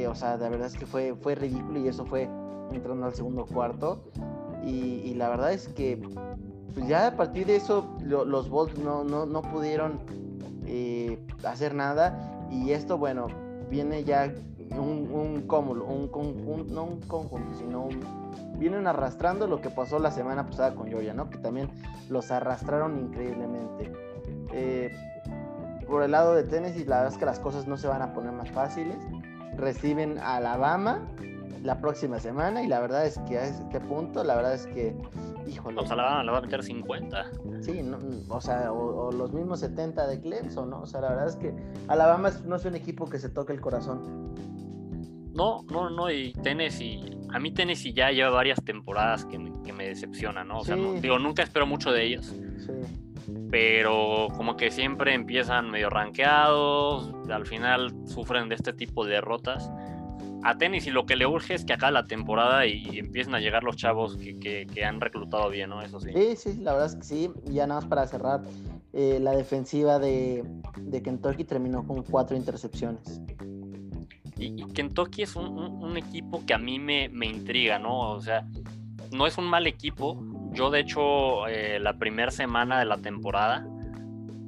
A: o sea, la verdad es que fue, fue ridículo y eso fue entrando al segundo cuarto. y la verdad es que pues ya a partir de eso los Bolts no, no, no pudieron eh, hacer nada y esto, bueno, viene ya un, un cúmulo, un conjunto, no un conjunto, sino un, vienen arrastrando lo que pasó la semana pasada con Georgia, ¿no? Que también los arrastraron increíblemente. Eh, por el lado de Tennessee, la verdad es que las cosas no se van a poner más fáciles. Reciben a Alabama la próxima semana y la verdad es que a este punto, la verdad es que
B: Híjole. O sea, la, va a meter 50.
A: Sí, o sea, o, los mismos 70 de Clemson, ¿no? O sea, la verdad es que Alabama no es un equipo que se toque el corazón.
B: No, no, no, y Tennessee, a mí Tennessee ya lleva varias temporadas que me, que me decepciona, ¿no? O sea, digo, nunca espero mucho de ellos. Sí. Pero como que siempre empiezan medio rankeados, al final sufren de este tipo de derrotas a y lo que le urge es que acá la temporada y, empiecen a llegar los chavos que, han reclutado bien, ¿no? Eso sí.
A: Sí, sí, la verdad es que sí. Ya nada más para cerrar, eh, la defensiva de, Kentucky terminó con cuatro intercepciones.
B: Y, Kentucky es un, equipo que a mí me, intriga, ¿no? O sea, no es un mal equipo. Yo, de hecho, eh, la primera semana de la temporada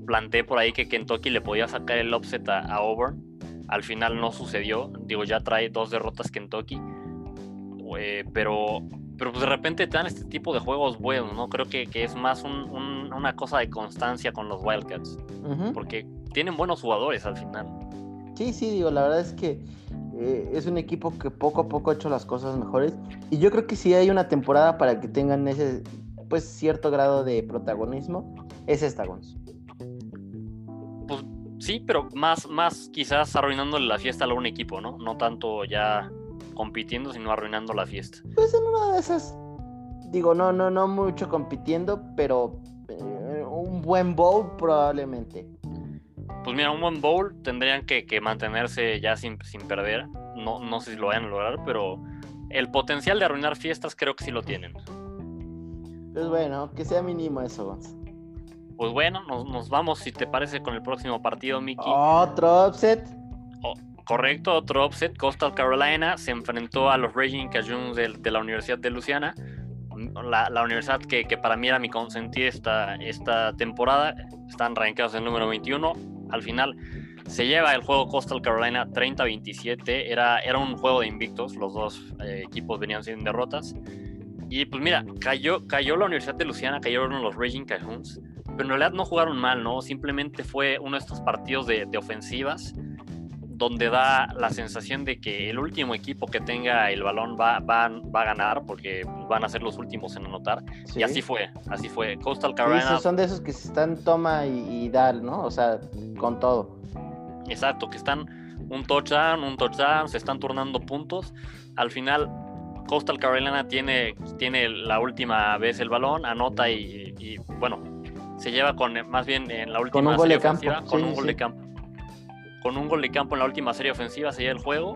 B: planteé por ahí que Kentucky le podía sacar el offset a Auburn al final no sucedió. Digo, ya trae dos derrotas Kentucky. Eh, pero, pero pues de repente te dan este tipo de juegos buenos, ¿no? Creo que, es más una cosa de constancia con los Wildcats. Porque tienen buenos jugadores al final.
A: Sí, sí, digo, la verdad es que eh, es un equipo que poco a poco ha hecho las cosas mejores. Y yo creo que si hay una temporada para que tengan ese, pues, cierto grado de protagonismo, es esta, Gonz.
B: Sí, pero más, más quizás arruinándole la fiesta a un equipo, ¿no? No tanto ya compitiendo, sino arruinando la fiesta.
A: Pues en una de esas, digo, no, no, no mucho compitiendo, pero eh, un buen bowl probablemente.
B: Pues mira, un buen bowl tendrían que, mantenerse ya sin, sin, perder. No, no sé si lo vayan a lograr, pero el potencial de arruinar fiestas creo que sí lo tienen.
A: Pues bueno, que sea mínimo eso,
B: pues bueno, nos, vamos, si te parece, con el próximo partido, Mickey.
A: Otro upset.
B: Oh, correcto, otro upset. Coastal Carolina se enfrentó a los Raging Cajuns de, la Universidad de Luciana. La, universidad que, para mí era mi consentida esta, esta temporada. Están rankeados en número 21. Al final se lleva el juego Coastal Carolina 30-27. Era, era un juego de invictos. Los dos eh, equipos venían sin derrotas. Y pues mira, cayó, cayó la Universidad de Luciana, cayeron los Raging Cajuns pero en realidad no jugaron mal, ¿no? Simplemente fue uno de estos partidos de, ofensivas donde da la sensación de que el último equipo que tenga el balón va, va, a ganar porque van a ser los últimos en anotar. Y así fue, así fue. Coastal Carolina.
A: son de esos que se están toma y, y dar, ¿no? O sea, con todo.
B: Exacto, que están un touchdown, un touchdown, se están turnando puntos. Al final, Coastal Carolina tiene, tiene la última vez el balón, anota y, y bueno, se lleva con más bien en la última serie ofensiva con un gol de campo. Con un gol de campo en la última serie ofensiva se lleva el juego.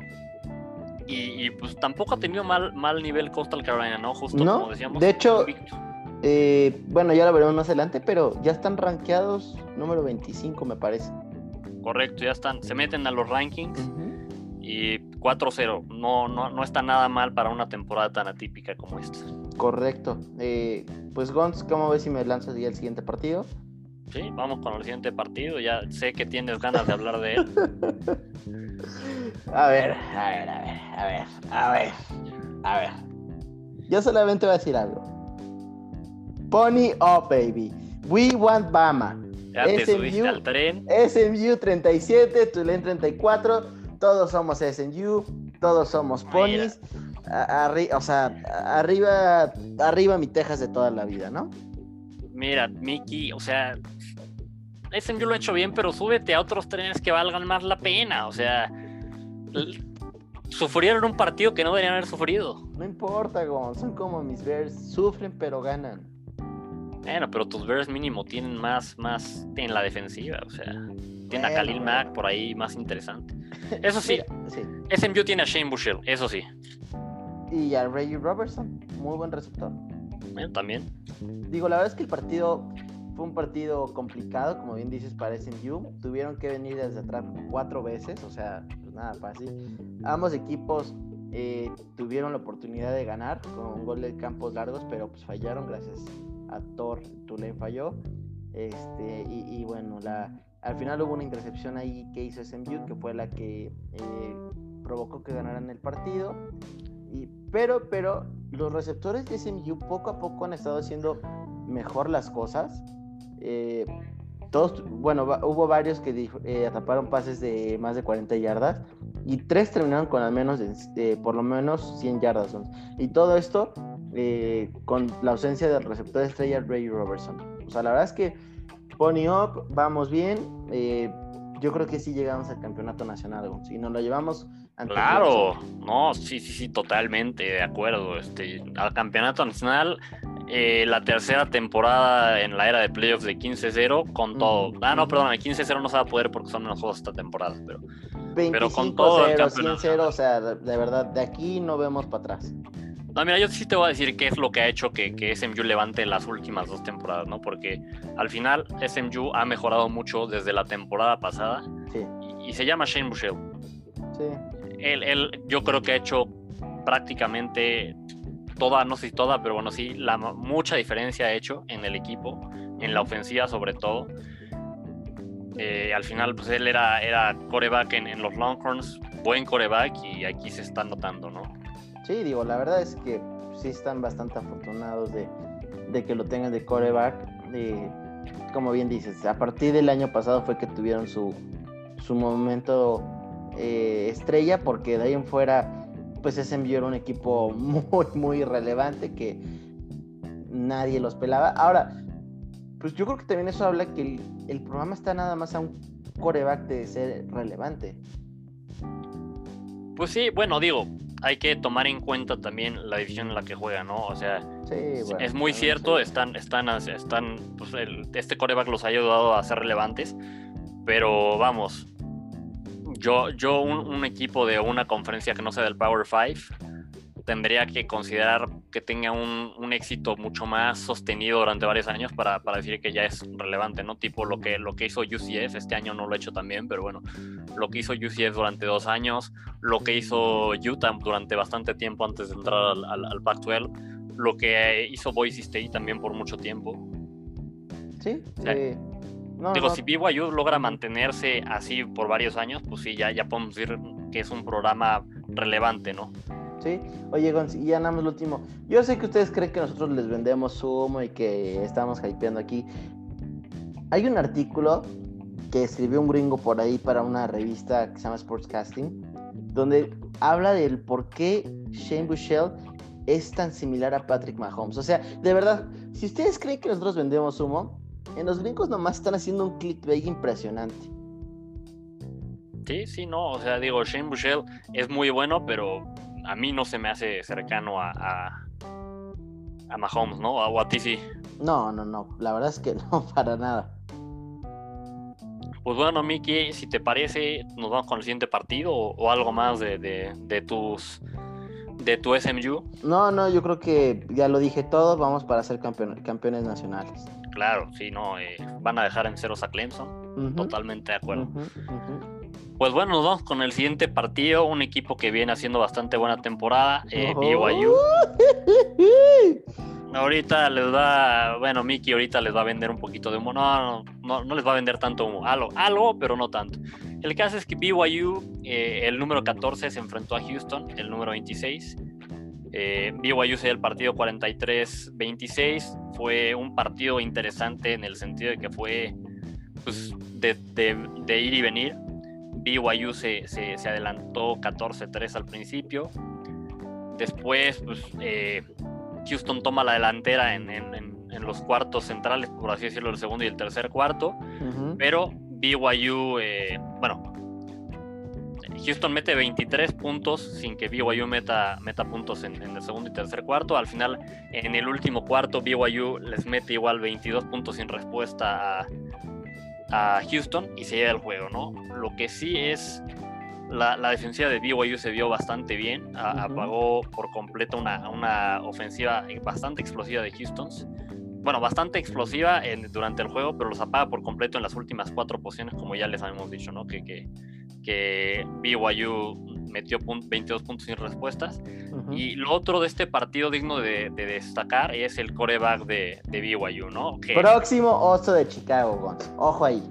B: Y, pues tampoco ha tenido mal, mal nivel Coastal Carolina, ¿no? Justo como decíamos.
A: De hecho, eh, bueno, ya lo veremos más adelante, pero ya están rankeados número 25, me parece.
B: Correcto, ya están, se meten a los rankings y 4-0. No, no, no está nada mal para una temporada tan atípica como esta.
A: Correcto. Eh, pues Gons, ¿cómo ves si me lanzas ya el siguiente partido?
B: Sí, vamos con el siguiente partido. Ya sé que tienes ganas de hablar de él.
A: a ver, a ver, a ver, a ver, a ver, a ver. Yo solamente voy a decir algo. Pony up, baby. We want Bama.
B: Ya te subiste al tren.
A: SMU 37, Tulane 34. Todos somos SMU, todos somos ponies. o sea, arriba, arriba mi Texas de toda la vida, ¿no?
B: Mira, Mickey, o sea, SMU lo ha hecho bien, pero súbete a otros trenes que valgan más la pena. O sea, sufrieron un partido que no deberían haber sufrido.
A: No importa, son como mis Bears, sufren pero ganan.
B: Bueno, pero tus Bears mínimo tienen más, más en la defensiva, o sea, tienen a Khalil Mack por ahí más interesante. Eso sí, sí. SMU tiene a Shane Bushell, eso sí.
A: Y a Reggie Robertson, muy buen receptor.
B: Bueno, también.
A: Digo, la verdad es que el partido fue un partido complicado, como bien dices, para SMU. Tuvieron que venir desde atrás cuatro veces, o sea, pues nada fácil. Ambos equipos eh, tuvieron la oportunidad de ganar con un gol de campos largos, pero pues fallaron gracias a Thor. Tulane falló. Este, y, bueno, la, al final hubo una intercepción ahí que hizo SMU, que fue la que eh, provocó que ganaran el partido. Y, pero, pero los receptores de SMU poco a poco han estado haciendo mejor las cosas. Eh, todos, bueno, hubo varios que eh, atraparon pases de más de 40 yardas y tres terminaron con al menos, de, por lo menos 100 yardas. Y todo esto eh, con la ausencia del receptor estrella Ray Robertson. O sea, la verdad es que Pony Up, vamos bien. yo creo que sí llegamos al campeonato nacional. Si nos lo llevamos
B: Claro, no, sí, sí, sí, totalmente de acuerdo. Este, al campeonato nacional, eh, la tercera temporada en la era de playoffs de 15-0 con todo. Ah, no, perdón, el 15-0 no se va a poder porque son menos juegos esta temporada, pero,
A: pero con todo. 0, 0 o sea, de, verdad, de aquí no vemos para atrás.
B: No, mira, yo sí te voy a decir qué es lo que ha hecho que, que, SMU levante las últimas dos temporadas, ¿no? Porque al final SMU ha mejorado mucho desde la temporada pasada y, y, se llama Shane Bushell. Sí él, yo creo que ha hecho prácticamente toda, no sé si toda, pero bueno, sí, la mucha diferencia ha hecho en el equipo, en la ofensiva sobre todo. Eh, al final, pues él era, era coreback en, los Longhorns, buen coreback y aquí se está notando, ¿no?
A: Sí, digo, la verdad es que sí están bastante afortunados de, de que lo tengan de coreback. como bien dices, a partir del año pasado fue que tuvieron su, su momento eh, estrella, porque de ahí en fuera, pues SMU era un equipo muy, muy relevante que nadie los pelaba. Ahora, pues yo creo que también eso habla que el, programa está nada más a un coreback de ser relevante.
B: Pues sí, bueno, digo, hay que tomar en cuenta también la división en la que juega, ¿no? O sea, es muy cierto, están, están, están, pues este coreback los ha ayudado a ser relevantes, pero vamos, yo, yo un, equipo de una conferencia que no sea del Power 5 tendría que considerar que tenga un, éxito mucho más sostenido durante varios años para, decir que ya es relevante, ¿no? Tipo lo que, lo que hizo UCF, este año no lo he hecho también, pero bueno, lo que hizo UCF durante dos años, lo que hizo Utah durante bastante tiempo antes de entrar al, al, Pac-12, lo que hizo Boise State también por mucho tiempo.
A: Sí, sí.
B: Digo, si BYU logra mantenerse así por varios años, pues sí, ya, ya podemos decir que es un programa relevante, ¿no?
A: Sí, oye, y ya nada más lo último. Yo sé que ustedes creen que nosotros les vendemos humo y que estamos hypeando aquí. Hay un artículo que escribió un gringo por ahí para una revista que se llama Sportscasting, donde habla del por qué Shane Bushell es tan similar a Patrick Mahomes. O sea, de verdad, si ustedes creen que nosotros vendemos humo, en los gringos nomás están haciendo un clickbait impresionante.
B: Sí, sí, no, o sea, digo, Shane Bushell es muy bueno, pero a mí no se me hace cercano a, a, Mahomes, ¿no? O a ti sí.
A: No, no, no, la verdad es que no, para nada.
B: Pues bueno, Miki, si te parece, nos vamos con el siguiente partido o, algo más de, de, tus de tu SMU.
A: No, no, yo creo que ya lo dije todo, vamos para ser campeones nacionales.
B: Claro, sí, no, eh, van a dejar en ceros a Clemson. Totalmente de acuerdo. Pues bueno, nos vamos con el siguiente partido, un equipo que viene haciendo bastante buena temporada, eh, BYU. ahorita les va, bueno, Mickey ahorita les va a vender un poquito de humo. No, no, no les va a vender tanto humo, algo, algo, pero no tanto. El caso es que BYU, eh, el número 14, se enfrentó a Houston, el número 26. Eh, BYU se el partido 43-26. Fue un partido interesante en el sentido de que fue pues, de, ir y venir. BYU se, se, se adelantó 14-3 al principio. Después, pues, eh, Houston toma la delantera en, los cuartos centrales, por así decirlo, el segundo y el tercer cuarto. Pero BYU, eh, bueno, Houston mete 23 puntos sin que BYU meta, meta puntos en, el segundo y tercer cuarto. Al final, en el último cuarto, BYU les mete igual 22 puntos sin respuesta a, Houston y se lleva el juego, ¿no? Lo que sí es la, defensiva de BYU se vio bastante bien, apagó por completo una, una, ofensiva bastante explosiva de Houston. Bueno, bastante explosiva durante el juego, pero los apaga por completo en las últimas cuatro posiciones, como ya les habíamos dicho, ¿no? Que, que que BYU metió 22 puntos sin respuestas. Y lo otro de este partido digno de, destacar es el coreback de, de BYU, ¿no?
A: Próximo oso de Chicago, Ojo ahí.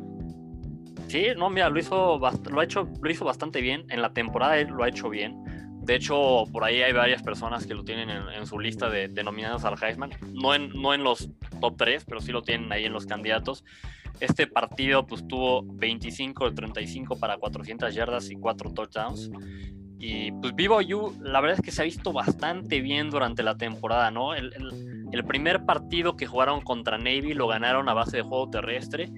B: Sí, no, mira, lo hizo, lo, ha hecho, lo hizo bastante bien. En la temporada él lo ha hecho bien. De hecho, por ahí hay varias personas que lo tienen en, su lista de, denominados al Heisman. No en, no en los top 3, pero sí lo tienen ahí en los candidatos. Este partido pues tuvo 25 de 35 para 400 yardas y 4 touchdowns. Y pues BYU, la verdad es que se ha visto bastante bien durante la temporada, ¿no? El, primer partido que jugaron contra Navy lo ganaron a base de juego terrestre,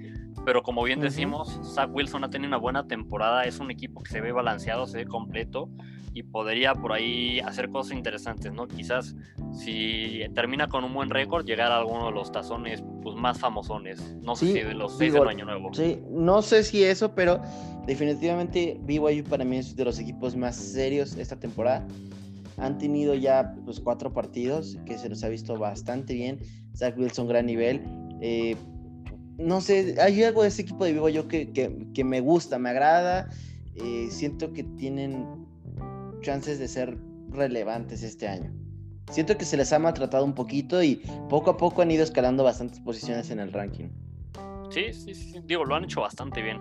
B: pero como bien decimos, Zach Wilson ha tenido una buena temporada, es un equipo que se ve balanceado, se ve completo y podría por ahí hacer cosas interesantes, ¿no? Quizás si termina con un buen récord, llegar a alguno de los tazones pues, más famosones, no sé si de los seis del Año Nuevo.
A: Sí, no sé si eso, pero definitivamente BYU para mí es de los equipos más serios esta temporada. Han tenido ya pues, cuatro partidos que se los ha visto bastante bien. Zach Wilson, gran nivel. Eh, no sé, hay algo de ese equipo de BYU que, que, que me gusta, me agrada. Eh, siento que tienen chances de ser relevantes este año. Siento que se les ha maltratado un poquito y poco a poco han ido escalando bastantes posiciones en el ranking.
B: Sí, sí, sí, digo, lo han hecho bastante bien.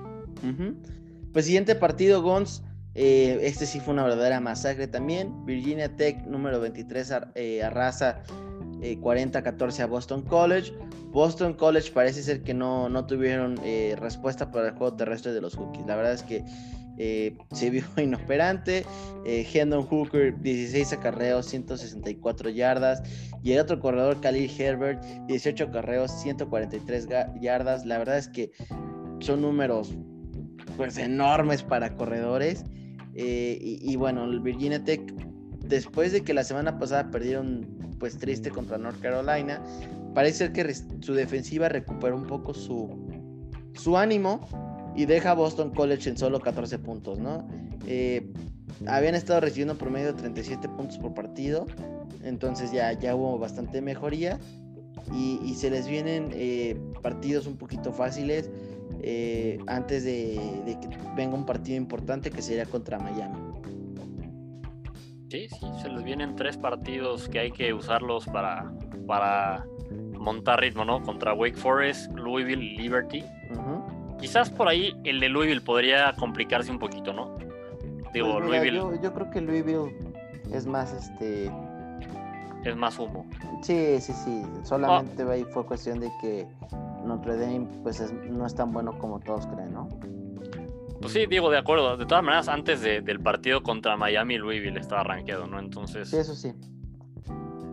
A: Pues siguiente partido, Gons. Eh, este sí fue una verdadera masacre también. Virginia Tech número 23 eh, arrasa 40-14 eh, a Boston College. Boston College parece ser que no, no tuvieron respuesta para el juego terrestre de los Hokies. La verdad es que eh, se vio inoperante. Eh, Hendon Hooker, 16 acarreos, 164 yardas. Y el otro corredor, Khalil Herbert, 18 acarreos, 143 yardas. La verdad es que son números pues enormes para corredores. Eh, y, bueno, el Virginia Tech, después de que la semana pasada perdieron pues triste contra North Carolina, parece ser que su defensiva recuperó un poco su, su ánimo y deja Boston College en solo 14 puntos, ¿no? Eh, habían estado recibiendo promedio 37 puntos por partido, entonces ya, ya hubo bastante mejoría y, se les vienen eh, partidos un poquito fáciles eh, antes de, que venga un partido importante que sería contra Miami.
B: Sí, sí, se les vienen tres partidos que hay que usarlos para, para montar ritmo, ¿no? Contra Wake Forest, Louisville y Liberty. Quizás por ahí el de Louisville podría complicarse un poquito, ¿no?
A: Digo, pues Louisville. Yo, creo que Louisville es más este.
B: Es más humo.
A: Sí, sí, sí. Solamente ahí fue cuestión de que Notre Dame pues no es tan bueno como todos creen, ¿no?
B: Pues sí, digo, de acuerdo. De todas maneras, antes del partido contra Miami, Louisville estaba rankeado, ¿no? Entonces.
A: Sí, eso sí.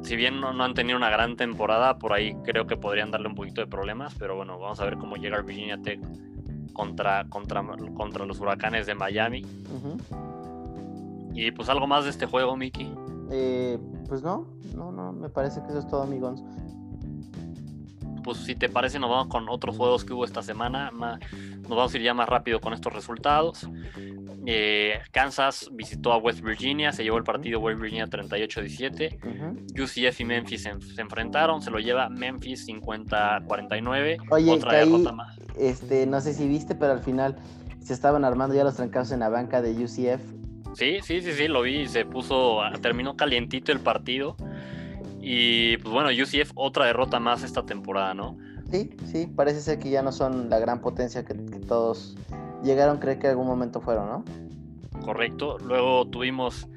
B: Si bien no, no, han tenido una gran temporada, por ahí creo que podrían darle un poquito de problemas, pero bueno, vamos a ver cómo llega Virginia Tech contra, contra, contra los huracanes de Miami. Y pues algo más de este juego, Mickey.
A: Eh, pues no, no, no, me parece que eso es todo, amigos.
B: Pues si te parece, nos vamos con otros juegos que hubo esta semana. Nos vamos a ir ya más rápido con estos resultados. Eh, Kansas visitó a West Virginia, se llevó el partido West Virginia 38-17. UCF y Memphis se, enfrentaron, se lo lleva Memphis 50-49.
A: Oye, otra más. Este, no sé si viste, pero al final se estaban armando ya los trancados en la banca de UCF.
B: Sí, sí, sí, sí, lo vi. Se puso, terminó calientito el partido. Y pues bueno, UCF otra derrota más esta temporada, ¿no?
A: Sí, sí, parece ser que ya no son la gran potencia que, que todos llegaron a creer que en algún momento fueron, ¿no?
B: Correcto. Luego tuvimos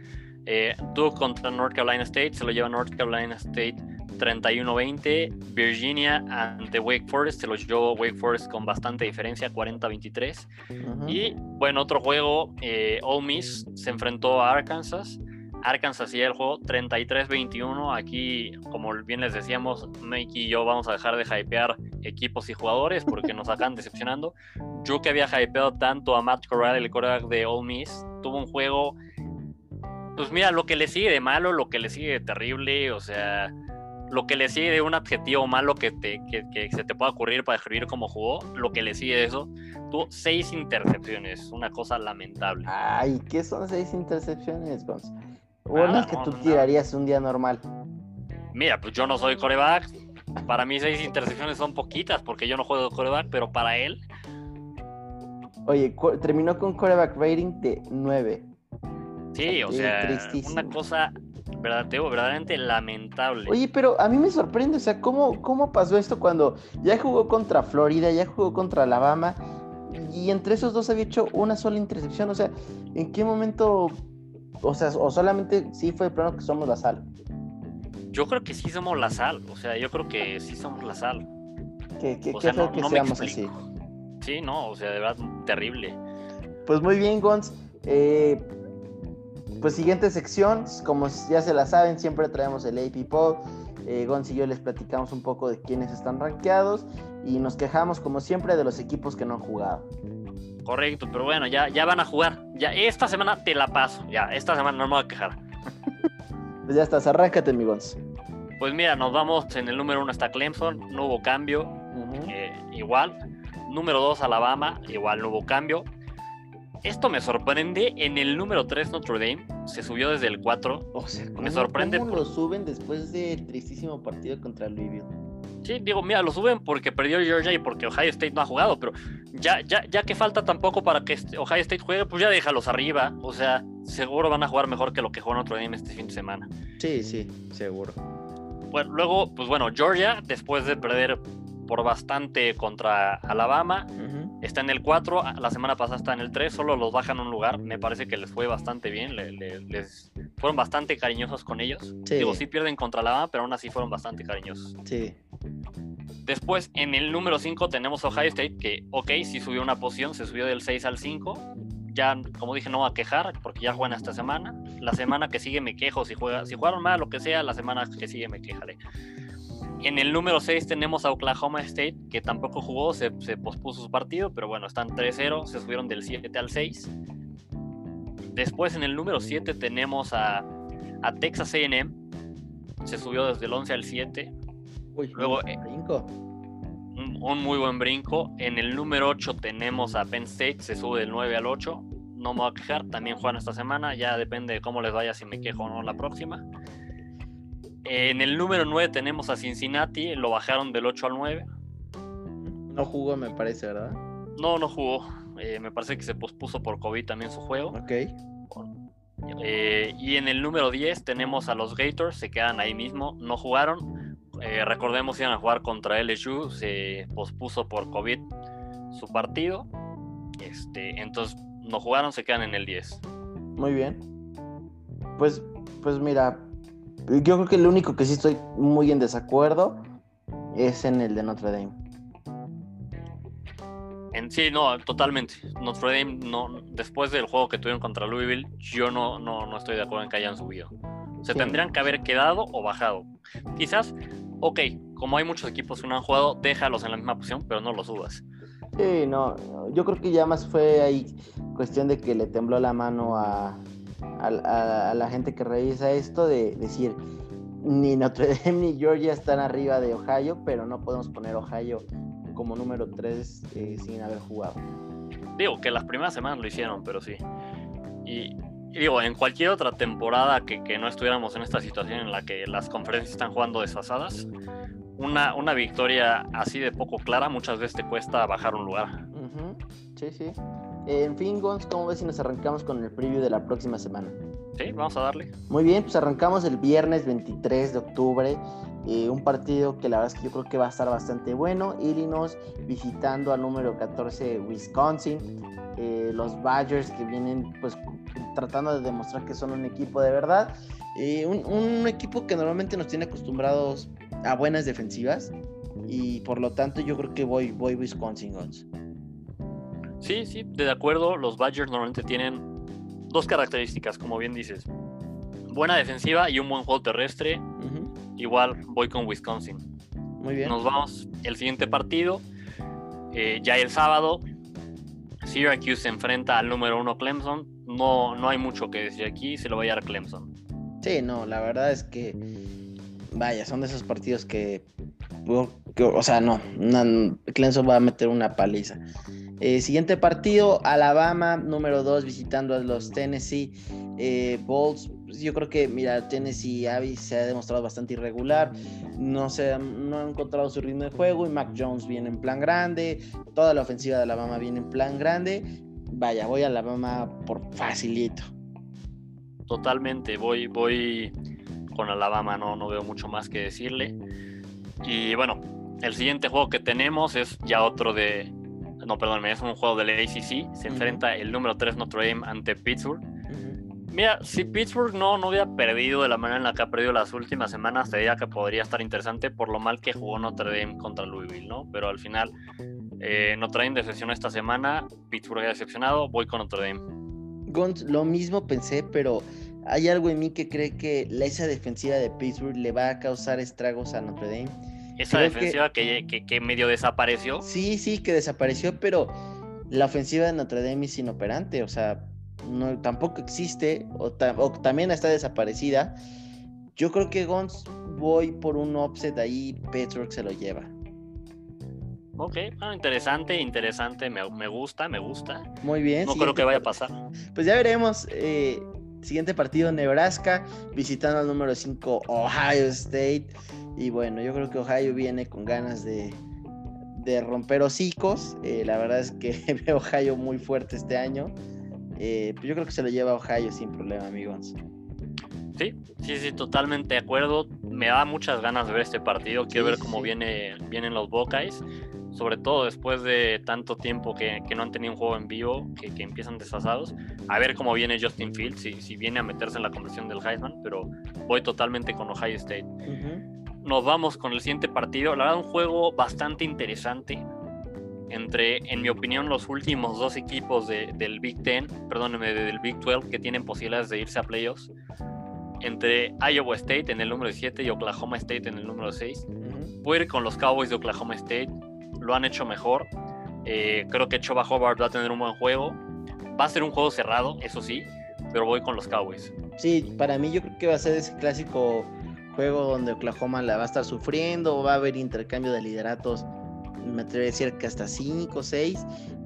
B: eh, Duke contra North Carolina State, se lo lleva North Carolina State 31-20. Virginia ante Wake Forest, se los llevó Wake Forest con bastante diferencia, 40-23. Y bueno, otro juego, eh, Ole Miss se enfrentó a Arkansas. Arkansas hacía el juego 33-21. Aquí, como bien les decíamos, Mikey y yo vamos a dejar de hypear equipos y jugadores porque nos acaban decepcionando. Yo que había hypeado tanto a Matt Corral, el coreback de Ole Miss, tuvo un juego. Pues mira, lo que le sigue de malo, lo que le sigue de terrible, o sea, lo que le sigue de un adjetivo malo que, te, que, se te pueda ocurrir para describir cómo jugó, lo que le sigue de eso, tuvo seis intercepciones, una cosa lamentable.
A: Ay, ¿qué son seis intercepciones, Gonz? Unas que tú tirarías un día normal.
B: Mira, pues yo no soy coreback. Para mí seis intercepciones son poquitas porque yo no juego coreback, pero para él.
A: Oye, terminó con coreback rating de 9.
B: Sí, o sea, una cosa verdaderamente lamentable.
A: Oye, pero a mí me sorprende, o sea, ¿cómo, ¿cómo pasó esto cuando ya jugó contra Florida, ya jugó contra Alabama y entre esos dos había hecho una sola intercepción? O sea, ¿en qué momento o sea, o solamente sí fue el plano que somos la sal.
B: Yo creo que sí somos la sal, o sea, yo creo que sí somos la sal.
A: ¿Qué, qué, qué no, que seamos así?
B: Sí, no, o sea, de verdad, terrible.
A: Pues muy bien, Gons. Eh, pues siguiente sección, como ya se la saben, siempre traemos el AP Poll. Eh, Gons y yo les platicamos un poco de quiénes están rankeados y nos quejamos, como siempre, de los equipos que no han jugado.
B: Correcto, pero bueno, ya, ya van a jugar. Ya esta semana te la paso. Ya, esta semana no me voy a quejar.
A: pues ya estás, arráncate, mi
B: Pues mira, nos vamos en el número uno está Clemson, no hubo cambio, eh, igual. Número dos, Alabama, igual no hubo cambio. Esto me sorprende, en el número 3 Notre Dame se subió desde el 4.
A: O sea, me sorprende. ¿Cómo lo suben después del tristísimo partido contra Louisville?
B: Sí, digo, mira, lo suben porque perdió Georgia y porque Ohio State no ha jugado, pero ya, ya, ya que falta tampoco para que este, Ohio State juegue, pues ya déjalos arriba. O sea, seguro van a jugar mejor que lo que jugaron otro día este fin de semana.
A: Sí, sí, seguro.
B: Bueno, luego, pues bueno, Georgia, después de perder por bastante contra Alabama, está en el 4, la semana pasada está en el 3, solo los bajan un lugar, me parece que les fue bastante bien, les fueron bastante cariñosos con ellos. Digo, sí pierden contra Alabama, pero aún así fueron bastante cariñosos.
A: Sí.
B: Después, en el número 5 tenemos Ohio State, que, ok, sí subió una posición, se subió del 6 al 5. Ya, como dije, no va a quejar, porque ya juegan esta semana. La semana que sigue me quejo, si, juega, si jugaron mal, lo que sea, la semana que sigue me quejaré. En el número 6 tenemos a Oklahoma State, que tampoco jugó, se, pospuso su partido, pero bueno, están 3-0, se subieron del 7 al 6. Después en el número 7 tenemos a, a Texas AM, se subió desde el 11 al 7. Luego, eh, un, un, muy buen brinco. En el número 8 tenemos a Penn State, se sube del 9 al 8. No me voy a quejar, también juegan esta semana, ya depende de cómo les vaya si me quejo o no la próxima. En el número 9 tenemos a Cincinnati, lo bajaron del 8 al 9.
A: No jugó, me parece, ¿verdad?
B: No, no jugó. Eh, me parece que se pospuso por COVID también su juego.
A: Ok.
B: Eh, y en el número 10 tenemos a los Gators, se quedan ahí mismo, no jugaron. Eh, recordemos iban a jugar contra LSU, se pospuso por COVID su partido. Este, entonces no jugaron, se quedan en el 10.
A: Muy bien. Pues, pues mira, yo creo que el único que sí estoy muy en desacuerdo es en el de Notre Dame.
B: En sí, no, totalmente. Notre Dame, no, después del juego que tuvieron contra Louisville, yo no, no, no estoy de acuerdo en que hayan subido. Se tendrían que haber quedado o bajado. Quizás ok, como hay muchos equipos que no han jugado, déjalos en la misma posición, pero no los subas.
A: Sí, no, yo creo que ya más fue ahí cuestión de que le tembló la mano a, la gente que revisa esto, de decir, ni Notre Dame ni Georgia están arriba de Ohio, pero no podemos poner Ohio como número 3 eh, sin haber jugado.
B: Digo que las primeras semanas lo hicieron, pero sí. Y digo, en cualquier otra temporada que, no estuviéramos en esta situación en la que las conferencias están jugando desfasadas, una, una victoria así de poco clara muchas veces te cuesta bajar un lugar.
A: Sí, sí. En fin, Gons, ¿cómo ves si nos arrancamos con el preview de la próxima semana?
B: Sí, vamos a darle.
A: Muy bien, pues arrancamos el viernes 23 de octubre. Eh, un partido que la verdad es que yo creo que va a estar bastante bueno. Illinois visitando al número 14 Wisconsin. Eh, los Badgers que vienen pues tratando de demostrar que son un equipo de verdad. Eh, un, equipo que normalmente nos tiene acostumbrados a buenas defensivas y por lo tanto yo creo que voy, voy Wisconsin Guns.
B: Sí, sí, de acuerdo. Los Badgers normalmente tienen dos características, como bien dices. Buena defensiva y un buen juego terrestre. Igual voy con Wisconsin.
A: Muy bien.
B: Nos vamos el siguiente partido. Eh, ya el sábado, Syracuse se enfrenta al número uno Clemson. No, no hay mucho que decir aquí, se lo va a llevar Clemson.
A: Sí, no, la verdad es que, vaya, son de esos partidos que, o sea, no, Clemson va a meter una paliza. Eh, siguiente partido, Alabama, número 2, visitando a los Tennessee eh. Pues, yo creo que, mira, Tennessee Avi se ha demostrado bastante irregular. No, se, no ha encontrado su ritmo de juego. Y Mac Jones viene en plan grande. Toda la ofensiva de Alabama viene en plan grande. Vaya, voy a Alabama por facilito.
B: Totalmente, voy, voy con Alabama, no, no veo mucho más que decirle. Y bueno, el siguiente juego que tenemos es ya otro de, no, perdón, es un juego del ACC. Se enfrenta el número 3 Notre Dame ante Pittsburgh. Mira, si Pittsburgh no, no hubiera perdido de la manera en la que ha perdido las últimas semanas, te diría que podría estar interesante por lo mal que jugó Notre Dame contra Louisville, ¿no? Pero al final, eh, Notre Dame decepcionó esta semana, Pittsburgh ha decepcionado, voy con Notre Dame.
A: Gons, lo mismo pensé, pero hay algo en mí que cree que esa defensiva de Pittsburgh le va a causar estragos a Notre Dame
B: esa defensiva que, medio desapareció.
A: Sí, sí, que desapareció, pero la ofensiva de Notre Dame es inoperante, o sea, no, tampoco existe, o, también está desaparecida. Yo creo que Gons voy por un offset ahí, Petrox se lo lleva.
B: Ok, ah, interesante, interesante, me, gusta, me gusta.
A: Muy bien.
B: No creo que vaya a pasar.
A: Pues ya veremos. Eh, siguiente partido, Nebraska, visitando al número 5, Ohio State. Y bueno, yo creo que Ohio viene con ganas de, romper hocicos. Eh, la verdad es que veo Ohio muy fuerte este año. Eh, yo creo que se lo lleva Ohio sin problema, amigos.
B: Sí, sí, sí, totalmente de acuerdo. Me da muchas ganas de ver este partido. Quiero ver cómo viene, vienen los Buckeyes. Sobre todo después de tanto tiempo que, no han tenido un juego en vivo, que, empiezan desfasados. A ver cómo viene Justin Fields, si, si, viene a meterse en la conversión del Heisman, pero voy totalmente con Ohio State nos vamos con el siguiente partido. La verdad, un juego bastante interesante entre, en mi opinión, los últimos dos equipos del Big Ten, perdónenme, del Big 12 que tienen posibilidades de irse a playoffs. Entre Iowa State en el número 7 y Oklahoma State en el número 6. Voy a ir con los Cowboys de Oklahoma State. Lo han hecho mejor. Eh, creo que Choba Hobart va a tener un buen juego. Va a ser un juego cerrado, eso sí, pero voy con los Cowboys.
A: Sí, para mí yo creo que va a ser ese clásico juego donde Oklahoma la va a estar sufriendo, va a haber intercambio de lideratos, me atrevo a decir que hasta 5 o 6,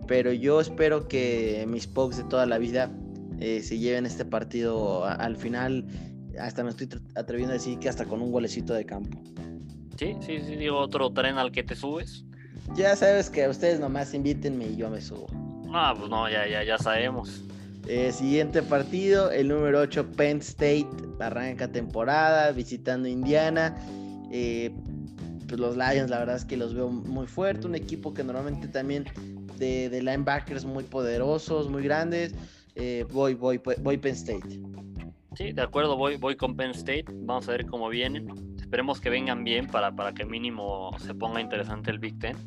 A: pero yo espero que mis Pokes de toda la vida eh, se lleven este partido al final, hasta me estoy atreviendo a decir que hasta con un golecito de campo.
B: Sí, sí, sí, digo otro tren al que te subes.
A: Ya sabes que ustedes nomás invítenme y yo me subo.
B: Ah, pues no, ya, ya, ya sabemos.
A: Eh, siguiente partido, el número 8, Penn State, arranca temporada, visitando Indiana. Eh, pues los Lions, la verdad es que los veo muy fuertes, un equipo que normalmente también de, de linebackers muy poderosos, muy grandes. Eh, voy, voy, voy Penn State.
B: Sí, de acuerdo, voy, voy con Penn State. Vamos a ver cómo vienen. Esperemos que vengan bien para, para que mínimo se ponga interesante el Big Ten.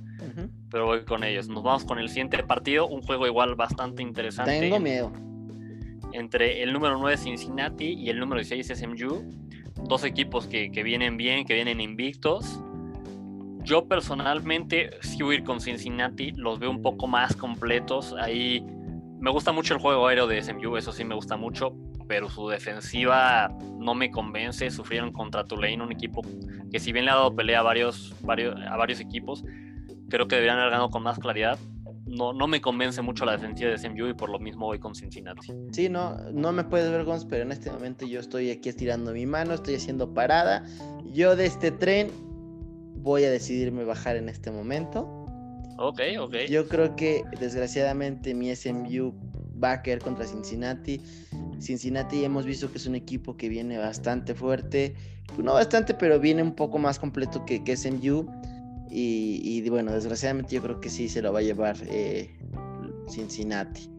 B: Pero voy con ellos. Nos vamos con el siguiente partido. Un juego igual bastante interesante.
A: Tengo miedo
B: entre el número 9 Cincinnati y el número 16 SMU. Dos equipos que, vienen bien, que vienen invictos. Yo personalmente sí voy con Cincinnati, los veo un poco más completos. Ahí me gusta mucho el juego aéreo de SMU, eso sí me gusta mucho, pero su defensiva no me convence. Sufrieron contra Tulane, un equipo que si bien le ha dado pelea a varios, a varios equipos, creo que deberían haber ganado con más claridad no, no me convence mucho la defensiva de SMU y por lo mismo voy con Cincinnati.
A: Sí, no, no me puedes ver, Gons, pero en este momento yo estoy aquí estirando mi mano, estoy haciendo parada. Yo de este tren voy a decidirme bajar en este momento.
B: Ok, ok.
A: Yo creo que desgraciadamente mi SMU va a caer contra Cincinnati. Cincinnati hemos visto que es un equipo que viene bastante fuerte. No bastante, pero viene un poco más completo que, que SMU. Y, bueno, desgraciadamente yo creo que sí se lo va a llevar eh, Cincinnati.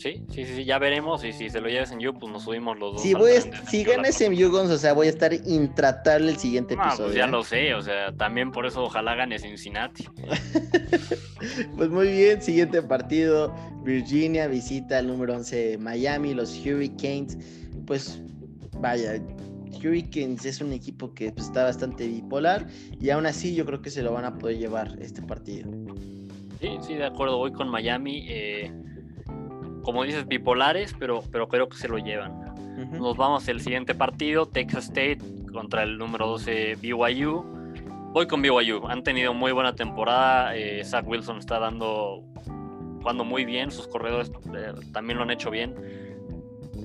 B: Sí, sí, sí, ya veremos. Y si se lo lleva SMU, pues nos subimos los dos.
A: Si, voy si gana SMU, Gons, o sea, voy a estar intratable el siguiente
B: no,
A: episodio.
B: Pues ya
A: ¿eh?
B: lo sé, o sea, también por eso ojalá gane Cincinnati.
A: pues muy bien, siguiente partido. Virginia visita al número 11 Miami, los Hurricanes. Pues vaya, Hurricanes es un equipo que pues, está bastante bipolar y aún así yo creo que se lo van a poder llevar este partido.
B: Sí, sí, de acuerdo, voy con Miami. Eh, como dices, bipolares, pero, pero creo que se lo llevan. Uh -huh. Nos vamos al siguiente partido, Texas State contra el número 12 BYU. Voy con BYU, han tenido muy buena temporada, eh, Zach Wilson está dando, jugando muy bien, sus corredores eh, también lo han hecho bien.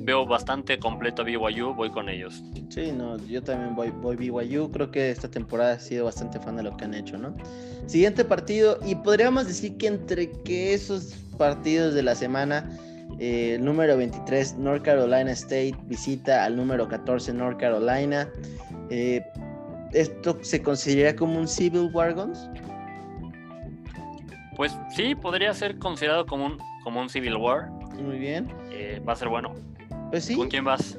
B: Veo bastante completo a BYU, voy con ellos.
A: Sí, no, yo también voy, voy BYU, creo que esta temporada ha sido bastante fan de lo que han hecho, ¿no? Siguiente partido, y podríamos decir que entre que esos partidos de la semana, eh, el número 23, North Carolina State, visita al número 14, North Carolina. Eh, ¿Esto se considera como un Civil War Guns?
B: Pues sí, podría ser considerado como un, como un Civil War.
A: Muy bien.
B: Eh, va a ser bueno.
A: Pues sí.
B: ¿Con quién vas?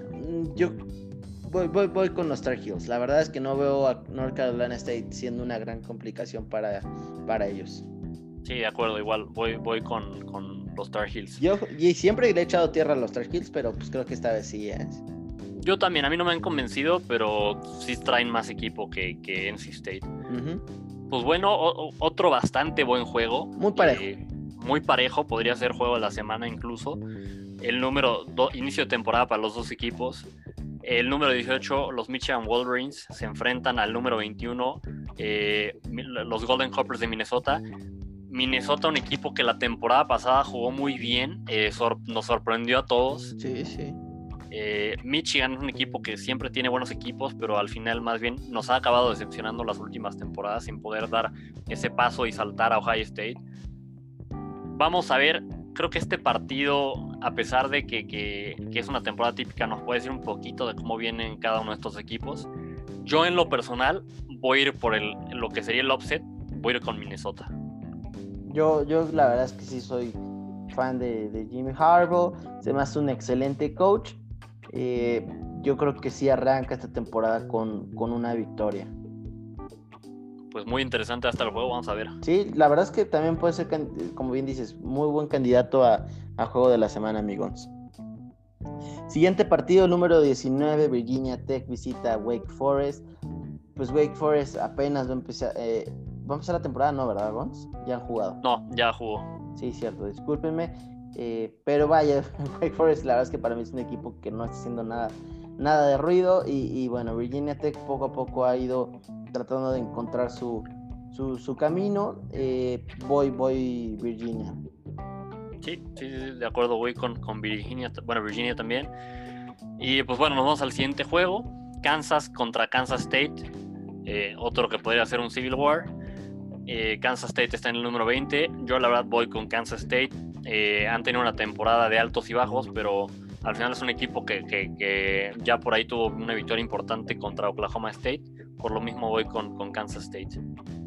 A: Yo voy, voy, voy con los Tar Heels. La verdad es que no veo a North Carolina State siendo una gran complicación para, para ellos.
B: Sí, de acuerdo, igual voy, voy con, con los Tar Heels.
A: Yo y siempre le he echado tierra a los Tar Heels, pero pues creo que esta vez sí es.
B: Yo también, a mí no me han convencido, pero sí traen más equipo que, que NC State. Uh -huh. Pues bueno, o, otro bastante buen juego.
A: Muy parejo.
B: Eh, muy parejo, podría ser juego de la semana incluso. El número, do, inicio de temporada para los dos equipos. El número 18, los Michigan Wolverines, se enfrentan al número 21, eh, los Golden Hoppers de Minnesota. Minnesota, un equipo que la temporada pasada jugó muy bien, eh, sor nos sorprendió a todos.
A: Sí, sí.
B: Eh, Michigan es un equipo que siempre tiene buenos equipos, pero al final más bien nos ha acabado decepcionando las últimas temporadas sin poder dar ese paso y saltar a Ohio State. Vamos a ver, creo que este partido, a pesar de que, que, que es una temporada típica, nos puede decir un poquito de cómo vienen cada uno de estos equipos. Yo en lo personal voy a ir por el, lo que sería el offset, voy a ir con Minnesota.
A: Yo, yo la verdad es que sí soy fan de, de Jimmy Harbaugh, se me hace un excelente coach. Eh, yo creo que sí arranca esta temporada con, con, una victoria.
B: Pues muy interesante hasta el juego, vamos a ver.
A: Sí, la verdad es que también puede ser, como bien dices, muy buen candidato a, a juego de la semana, amigos. Siguiente partido, número 19, Virginia Tech visita Wake Forest. Pues Wake Forest apenas va a empezar, eh, va a empezar la temporada, ¿no, verdad, Gons? Ya han jugado.
B: No, ya jugó.
A: Sí, cierto, discúlpenme. Eh, pero vaya, Wake Forest la verdad es que para mí es un equipo que no está haciendo nada, nada de ruido y, y, bueno, Virginia Tech poco a poco ha ido tratando de encontrar su, su, su camino. Eh, voy, voy Virginia.
B: Sí, sí, sí, de acuerdo, voy con, con Virginia, bueno, Virginia también. Y pues bueno, nos vamos al siguiente juego, Kansas contra Kansas State, eh, otro que podría ser un Civil War. Eh, Kansas State está en el número 20. Yo la verdad voy con Kansas State. Eh, han tenido una temporada de altos y bajos, pero al final es un equipo que, ya por ahí tuvo una victoria importante contra Oklahoma State. Por lo mismo voy con, Kansas State.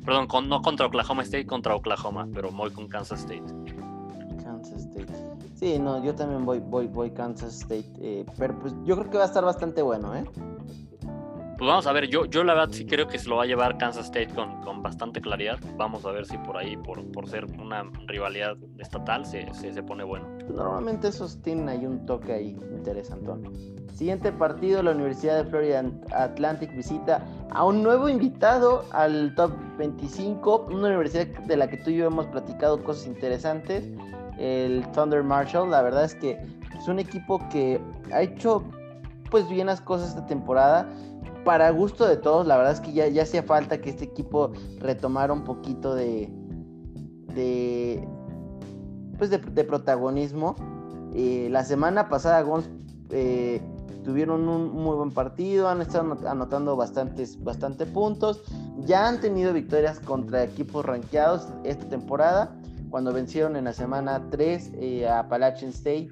B: Perdón, no contra Oklahoma State, contra Oklahoma, pero voy con Kansas State.
A: Kansas State. Sí, no, yo también voy, voy, voy Kansas State. Eh, pero pues yo creo que va a estar bastante bueno, ¿eh?
B: Pues vamos a ver, yo, yo la verdad sí creo que se lo va a llevar Kansas State con, con bastante claridad. Vamos a ver si por ahí, por, por ser una rivalidad estatal, se, se, se, pone bueno.
A: Normalmente esos tienen ahí un toque ahí interesantón. Siguiente partido, la Universidad de Florida Atlantic visita a un nuevo invitado al top 25, una universidad de la que tú y yo hemos platicado cosas interesantes, el Thunder Marshall. La verdad es que es un equipo que ha hecho pues bien las cosas esta temporada para gusto de todos, la verdad es que ya, ya hacía falta que este equipo retomara un poquito de. de. pues de, protagonismo. Eh, la semana pasada, Gons eh, tuvieron un muy buen partido, han estado anotando bastantes, bastante puntos. Ya han tenido victorias contra equipos rankeados esta temporada, cuando vencieron en la semana 3 eh, a Appalachian State.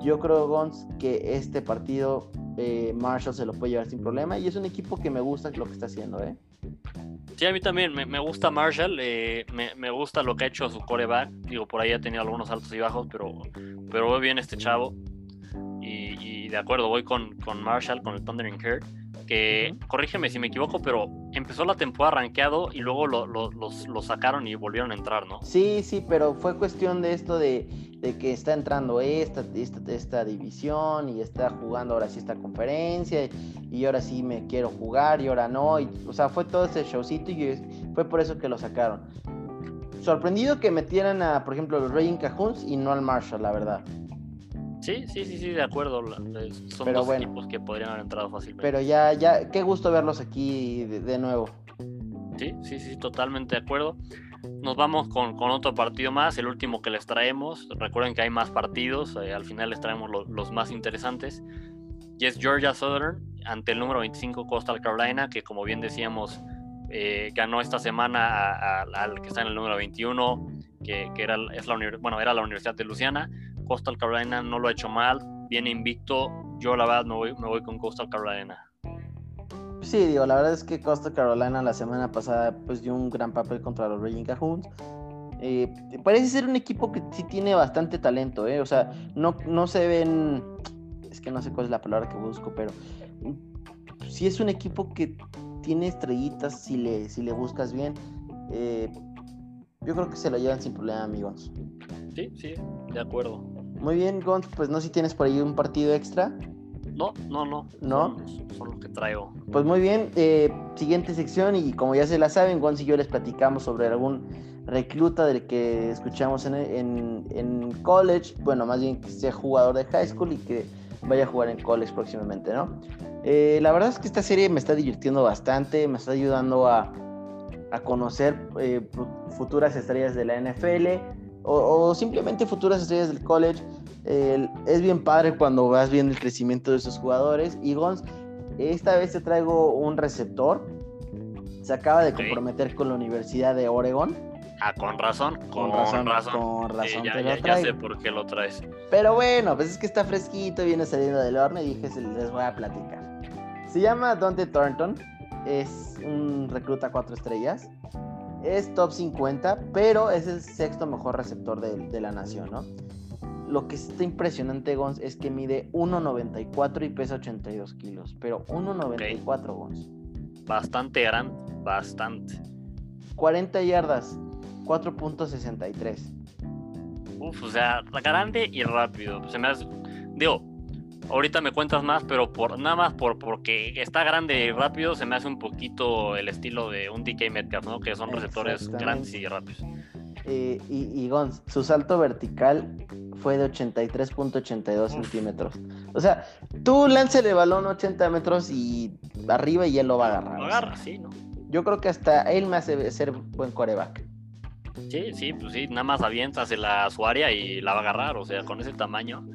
A: Yo creo, Gons, que este partido eh, Marshall se lo puede llevar sin problema y es un equipo que me gusta lo que está haciendo, ¿eh?
B: Sí, a mí también me, me gusta Marshall, eh, me, me, gusta lo que ha hecho su coreback. Digo, por ahí ha tenido algunos altos y bajos, pero pero veo bien este chavo. Y, de acuerdo, voy con, con Marshall, con el Thundering Herd que, corrígeme si me equivoco, pero empezó la temporada rankeado y luego lo, los, sacaron y volvieron a entrar, ¿no?
A: Sí, sí, pero fue cuestión de esto de, que está entrando esta, esta, esta, división y está jugando ahora sí esta conferencia y, ahora sí me quiero jugar y ahora no. Y, o sea, fue todo ese showcito y fue por eso que lo sacaron. Sorprendido que metieran a, por ejemplo, los Raging Cajuns y no al Marshall, la verdad.
B: Sí, sí, sí, sí, de acuerdo. Son dos equipos que podrían haber entrado fácilmente.
A: Pero ya, ya, qué gusto verlos aquí de, nuevo.
B: Sí, sí, sí, totalmente de acuerdo. Nos vamos con, otro partido más, el último que les traemos. Recuerden que hay más partidos, eh, al final les traemos los más interesantes. Y es Georgia Southern ante el número 25 Coastal Carolina, que como bien decíamos, eh, ganó esta semana al que está en el número 21, que, era, es la, bueno, era la Universidad de Luciana. Coastal Carolina no lo ha hecho mal, viene invicto. Yo la verdad me voy, me voy con Coastal Carolina.
A: Sí, digo, la verdad es que Coastal Carolina la semana pasada pues dio un gran papel contra los Raging Cajuns. Eh, parece ser un equipo que sí tiene bastante talento, ¿eh? O sea, no, no se ven... Es que no sé cuál es la palabra que busco, pero sí es un equipo que tiene estrellitas si le, si le buscas bien. Eh, yo creo que se lo llevan sin problema, amigos.
B: Sí, sí, de acuerdo.
A: Muy bien, Gonz, pues no sé si tienes por ahí un partido extra.
B: No, no, no.
A: ¿No?
B: Son, los que traigo.
A: Pues muy bien, eh, siguiente sección y como ya se la saben, Gonz y yo les platicamos sobre algún recluta del que escuchamos en, en, college, bueno, más bien que sea jugador de high school y que vaya a jugar en college próximamente, ¿no? Eh, la verdad es que esta serie me está divirtiendo bastante, me está ayudando a, a conocer eh, futuras estrellas de la NFL o, simplemente futuras estrellas del college. es bien padre cuando vas viendo el crecimiento de esos jugadores. Y Gons, esta vez te traigo un receptor. Se acaba de comprometer con la Universidad de Oregon.
B: Ah, con razón, con, razón,
A: Con razón
B: ya, ya, sé por qué lo traes.
A: Pero bueno, pues es que está fresquito, viene saliendo del horno y dije, les voy a platicar. Se llama Dante Thornton, es un recluta cuatro estrellas es top 50, pero es el sexto mejor receptor de, la nación, ¿no? Lo que está impresionante, Gons, es que mide 1.94 y pesa 82 kilos, pero 1.94, Gons.
B: Bastante grande, bastante.
A: 40 yardas, 4.63.
B: Uf, o sea, grande y rápido. Se me hace. Digo, Ahorita me cuentas más, pero por nada más por porque está grande y rápido, se me hace un poquito el estilo de un DK Metcalf, ¿no? Que son receptores grandes y rápidos.
A: Eh, y, y Gons, su salto vertical fue de 83.82 centímetros. O sea, tú lances el balón 80 metros y arriba y él lo va a agarrar.
B: Lo agarra, sí, ¿no?
A: Yo creo que hasta él me hace ser buen coreback.
B: Sí, sí, pues sí, nada más avientas en la, su área y la va a agarrar, o sea, con ese tamaño.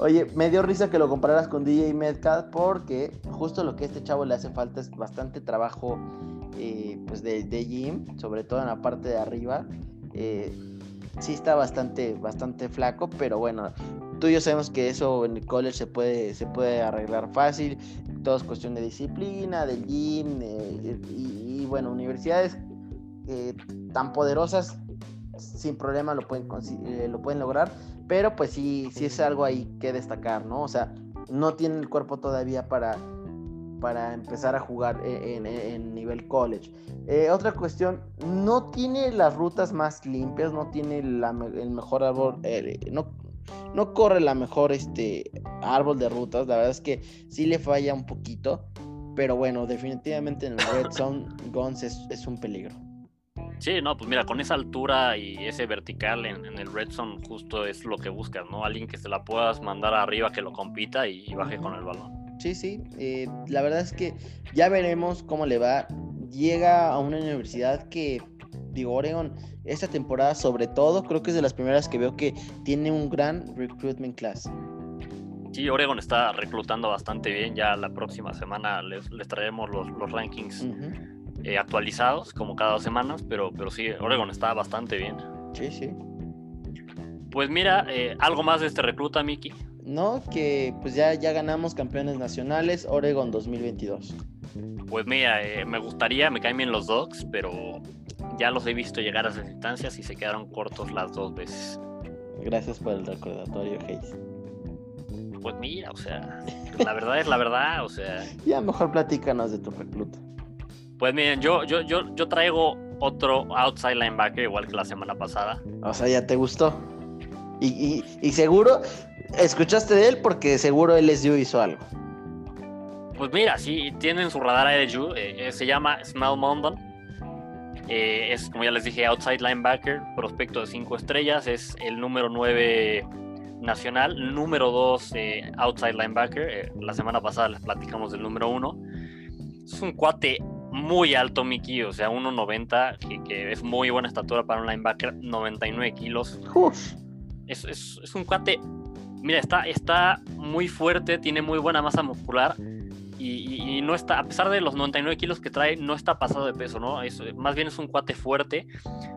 A: Oye, me dio risa que lo compararas con DJ Metcalf porque justo lo que a este chavo le hace falta es bastante trabajo eh, pues de, de, gym, sobre todo en la parte de arriba. Eh, sí está bastante, bastante flaco, pero bueno, tú y yo sabemos que eso en el college se puede, se puede arreglar fácil. Todo es cuestión de disciplina, del gym eh, y, bueno, universidades tan poderosas sin problema lo pueden, lo pueden lograr pero pues sí, sí es algo ahí que destacar, ¿no? O sea, no tiene el cuerpo todavía para, para empezar a jugar e, en, nivel college. Eh, otra cuestión, no tiene las rutas más limpias, no tiene el mejor árbol, eh, no, no corre la mejor este, árbol de rutas, la verdad es que sí le falla un poquito, pero bueno, definitivamente en el Red Zone Guns es un peligro.
B: Sí, no, pues mira, con esa altura y ese vertical en, el red zone justo es lo que buscas, ¿no? Alguien que se la puedas mandar arriba que lo compita y, baje con el balón.
A: Sí, sí, eh, la verdad es que ya veremos cómo le va. Llega a una universidad que, digo, Oregon, esta temporada sobre todo, creo que es de las primeras que veo que tiene un gran recruitment class.
B: Sí, Oregon está reclutando bastante bien. Ya la próxima semana les, traeremos los, los rankings. Eh, actualizados como cada dos semanas, pero, pero sí, Oregon está bastante bien.
A: Sí, sí.
B: Pues mira, eh, algo más de este recluta, Miki.
A: No, que pues ya, ya ganamos campeones nacionales Oregon 2022.
B: Pues mira, eh, me gustaría, me caen bien los Dogs, pero ya los he visto llegar a esas instancias y se quedaron cortos las dos veces.
A: Gracias por el recordatorio, Hayes.
B: Pues mira, o sea, la verdad es la verdad, o sea.
A: Ya mejor platícanos de tu recluta.
B: Pues miren, yo, yo, yo, yo traigo otro outside linebacker igual que la semana pasada.
A: O sea, ya te gustó. Y, y, y seguro, escuchaste de él porque seguro LSU hizo algo.
B: Pues mira, sí, tienen su radar LSU, eh, eh, se llama Smell Mondon. Eh, es, como ya les dije, outside linebacker, prospecto de 5 estrellas, es el número 9 nacional, número 2 eh, outside linebacker. La semana pasada les platicamos del número 1. Es un cuate muy alto, Mickey, o sea, 1.90, que, que, es muy buena estatura para un linebacker, 99 kilos. Es, es, es, un cuate, mira, está, está muy fuerte, tiene muy buena masa muscular. Y, y, y, no está, a pesar de los 99 kilos que trae, no está pasado de peso, ¿no? Es, más bien es un cuate fuerte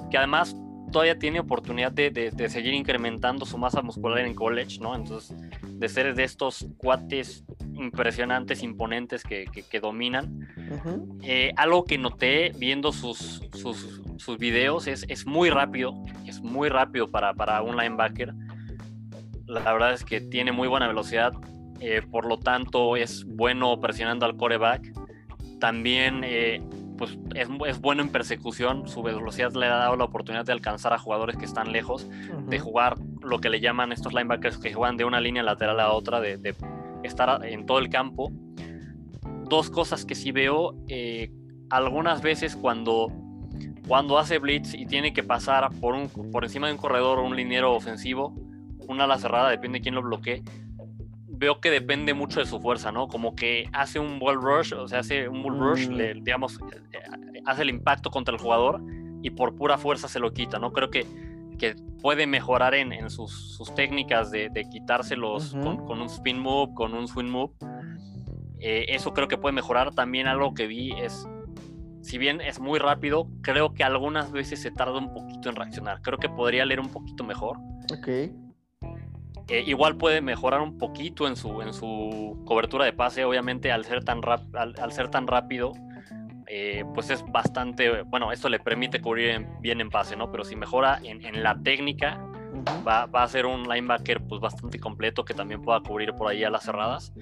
B: que además todavía tiene oportunidad de, de, de, seguir incrementando su masa muscular en college, ¿no? Entonces, de ser de estos cuates impresionantes, imponentes que, que, que dominan. Uh -huh. eh, algo que noté viendo sus, sus, sus videos es, es, muy rápido, es muy rápido para, para un linebacker. La verdad es que tiene muy buena velocidad, eh, por lo tanto es bueno presionando al coreback. También eh, pues es, es, bueno en persecución, su velocidad le ha dado la oportunidad de alcanzar a jugadores que están lejos, uh -huh. de jugar lo que le llaman estos linebackers que juegan de una línea lateral a otra, de, de estar en todo el campo. Dos cosas que sí veo, eh, algunas veces cuando, cuando hace blitz y tiene que pasar por, un, por encima de un corredor o un liniero ofensivo, una ala cerrada, depende de quién lo bloquee, veo que depende mucho de su fuerza, ¿no? Como que hace un ball rush, o sea, hace un bull rush, mm. le, digamos, hace el impacto contra el jugador y por pura fuerza se lo quita, ¿no? Creo que, que puede mejorar en, en sus, sus, técnicas de, de quitárselos uh -huh. con, con, un spin move, con un swing move. Eh, eso creo que puede mejorar. También algo que vi es, si bien es muy rápido, creo que algunas veces se tarda un poquito en reaccionar. Creo que podría leer un poquito mejor.
A: Ok
B: eh, igual puede mejorar un poquito en su, en su cobertura de pase, obviamente al ser tan, rap, al, al ser tan rápido, eh, pues es bastante, bueno, esto le permite cubrir en, bien en pase, ¿no? Pero si mejora en, en la técnica, uh -huh. va, va, a ser un linebacker pues bastante completo que también pueda cubrir por ahí a las cerradas.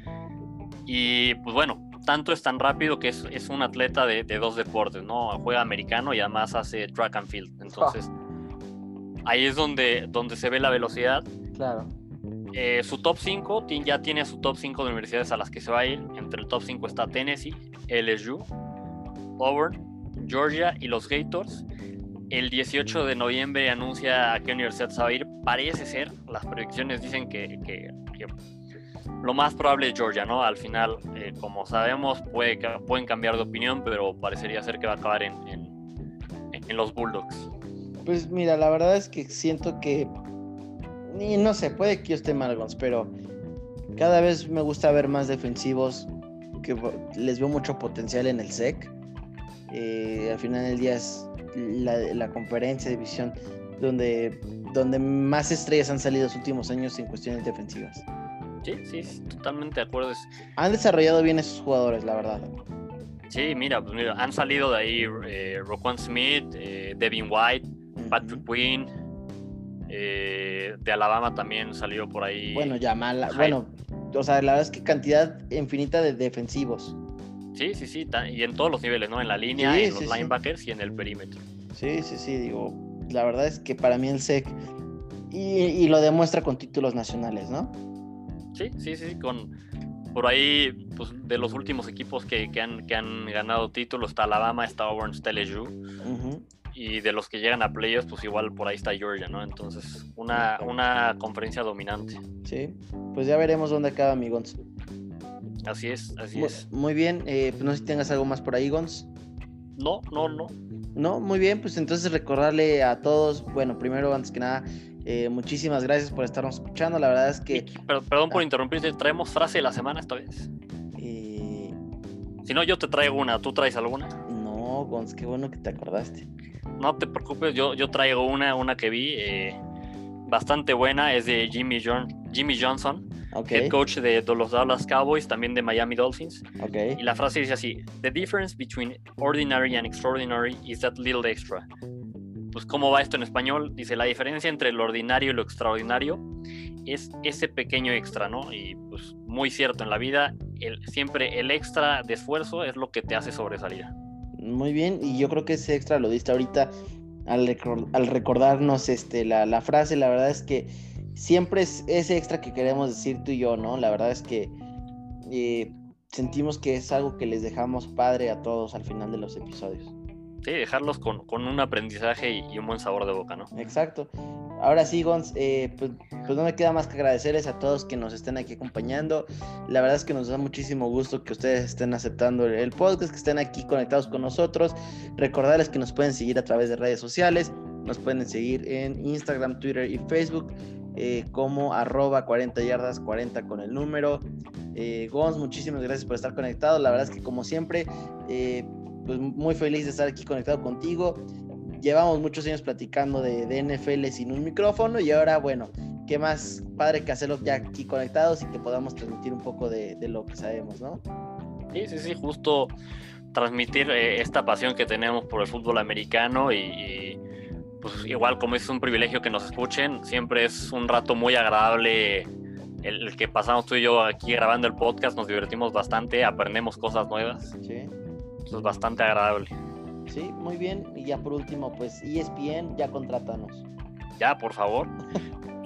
B: Y pues bueno, tanto es tan rápido que es, es un atleta de, de, dos deportes, ¿no? Juega americano y además hace track and field. Entonces, oh. ahí es donde, donde se ve la velocidad.
A: Claro.
B: Eh, su top 5 ya tiene su top 5 de universidades a las que se va a ir. Entre el top 5 está Tennessee, LSU, Auburn, Georgia y los Gators. El 18 de noviembre anuncia a qué universidad se va a ir. Parece ser, las predicciones dicen que, que, lo más probable es Georgia, ¿no? Al final, eh, como sabemos, puede, pueden cambiar de opinión, pero parecería ser que va a acabar en, en los Bulldogs.
A: Pues mira, la verdad es que siento que y no sé, puede que yo esté mal, pero cada vez me gusta ver más defensivos que les veo mucho potencial en el SEC. Eh, al final del día es la, la, conferencia de división donde, donde más estrellas han salido los últimos años en cuestiones defensivas.
B: Sí, sí, totalmente de acuerdo.
A: Han desarrollado bien esos jugadores, la verdad.
B: Sí, mira, pues mira, han salido de ahí eh, Roquan Smith, eh, Devin White, Patrick. Quinn, eh, de Alabama también salió por ahí.
A: Bueno, Yamala, bueno, o sea, la verdad es que cantidad infinita de defensivos.
B: Sí, sí, sí, y en todos los niveles, ¿no? En la línea, sí, en los linebackers sí. y en el perímetro.
A: Sí, sí, sí, digo, la verdad es que para mí el SEC, y, y lo demuestra con títulos nacionales, ¿no?
B: Sí, sí, sí, con por ahí, pues de los últimos equipos que, que, han, que han ganado títulos, está Alabama, está Auburn, está LSU. Uh -huh y de los que llegan a playoffs, pues igual por ahí está Georgia, ¿no? Entonces, una, una conferencia dominante.
A: Sí, pues ya veremos dónde acaba mi Gons.
B: Así es, así
A: muy,
B: es.
A: Muy bien, eh, pues no sé si tengas algo más por ahí, Gons.
B: No, no, no.
A: No, muy bien, pues entonces recordarle a todos, bueno, primero, antes que nada, eh, muchísimas gracias por estarnos escuchando, la verdad es que...
B: Pero, perdón por ah. interrumpirte, ¿traemos frase de la semana esta vez? Eh... Si no, yo te traigo una, ¿tú traes alguna?
A: No, Gons, qué bueno que te acordaste
B: no te preocupes, yo, yo traigo una, una que vi eh, bastante buena, es de Jimmy, John, Jimmy Johnson, okay. head coach de, de, los Dallas Cowboys, también de Miami Dolphins.
A: Okay.
B: Y la frase dice así, The difference between ordinary and extraordinary is that little extra. pues cómo va esto en español. Dice, la diferencia entre lo ordinario y lo extraordinario es ese pequeño extra, ¿no? Y pues muy cierto, en la vida el, siempre el extra de esfuerzo es lo que te hace sobresalir.
A: Muy bien, y yo creo que ese extra lo diste ahorita al, recordarnos este, la, frase, la verdad es que siempre es ese extra que queremos decir tú y yo, ¿no? La verdad es que eh, sentimos que es algo que les dejamos padre a todos al final de los episodios.
B: Sí, dejarlos con, un aprendizaje y, un buen sabor de boca, ¿no?
A: Exacto. Ahora sí, Gons, eh, pues, pues, no me queda más que agradecerles a todos que nos estén aquí acompañando. La verdad es que nos da muchísimo gusto que ustedes estén aceptando el podcast, que estén aquí conectados con nosotros. Recordarles que nos pueden seguir a través de redes sociales. Nos pueden seguir en Instagram, Twitter y Facebook eh, como arroba 40 yardas 40 con el número. Eh, Gons, muchísimas gracias por estar conectado. La verdad es que como siempre, eh, pues muy feliz de estar aquí conectado contigo. Llevamos muchos años platicando de, NFL sin un micrófono y ahora, bueno, qué más padre que hacerlo ya aquí conectados y que podamos transmitir un poco de, lo que sabemos, ¿no?
B: Sí, sí, sí, justo transmitir eh, esta pasión que tenemos por el fútbol americano y, pues igual como es un privilegio que nos escuchen, siempre es un rato muy agradable el, que pasamos tú y yo aquí grabando el podcast, nos divertimos bastante, aprendemos cosas nuevas. Sí es bastante agradable.
A: Sí, muy bien. Y ya por último, pues ESPN, ya contrátanos.
B: Ya, por favor.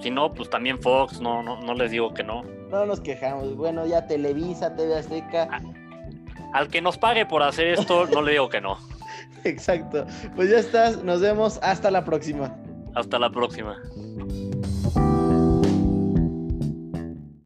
B: si no, pues también Fox, no, no, no les digo que no.
A: No nos quejamos. Bueno, ya Televisa, TV Azteca.
B: Ah, al que nos pague por hacer esto, no le digo que no.
A: Exacto. Pues ya estás, nos vemos hasta la próxima.
B: Hasta la próxima.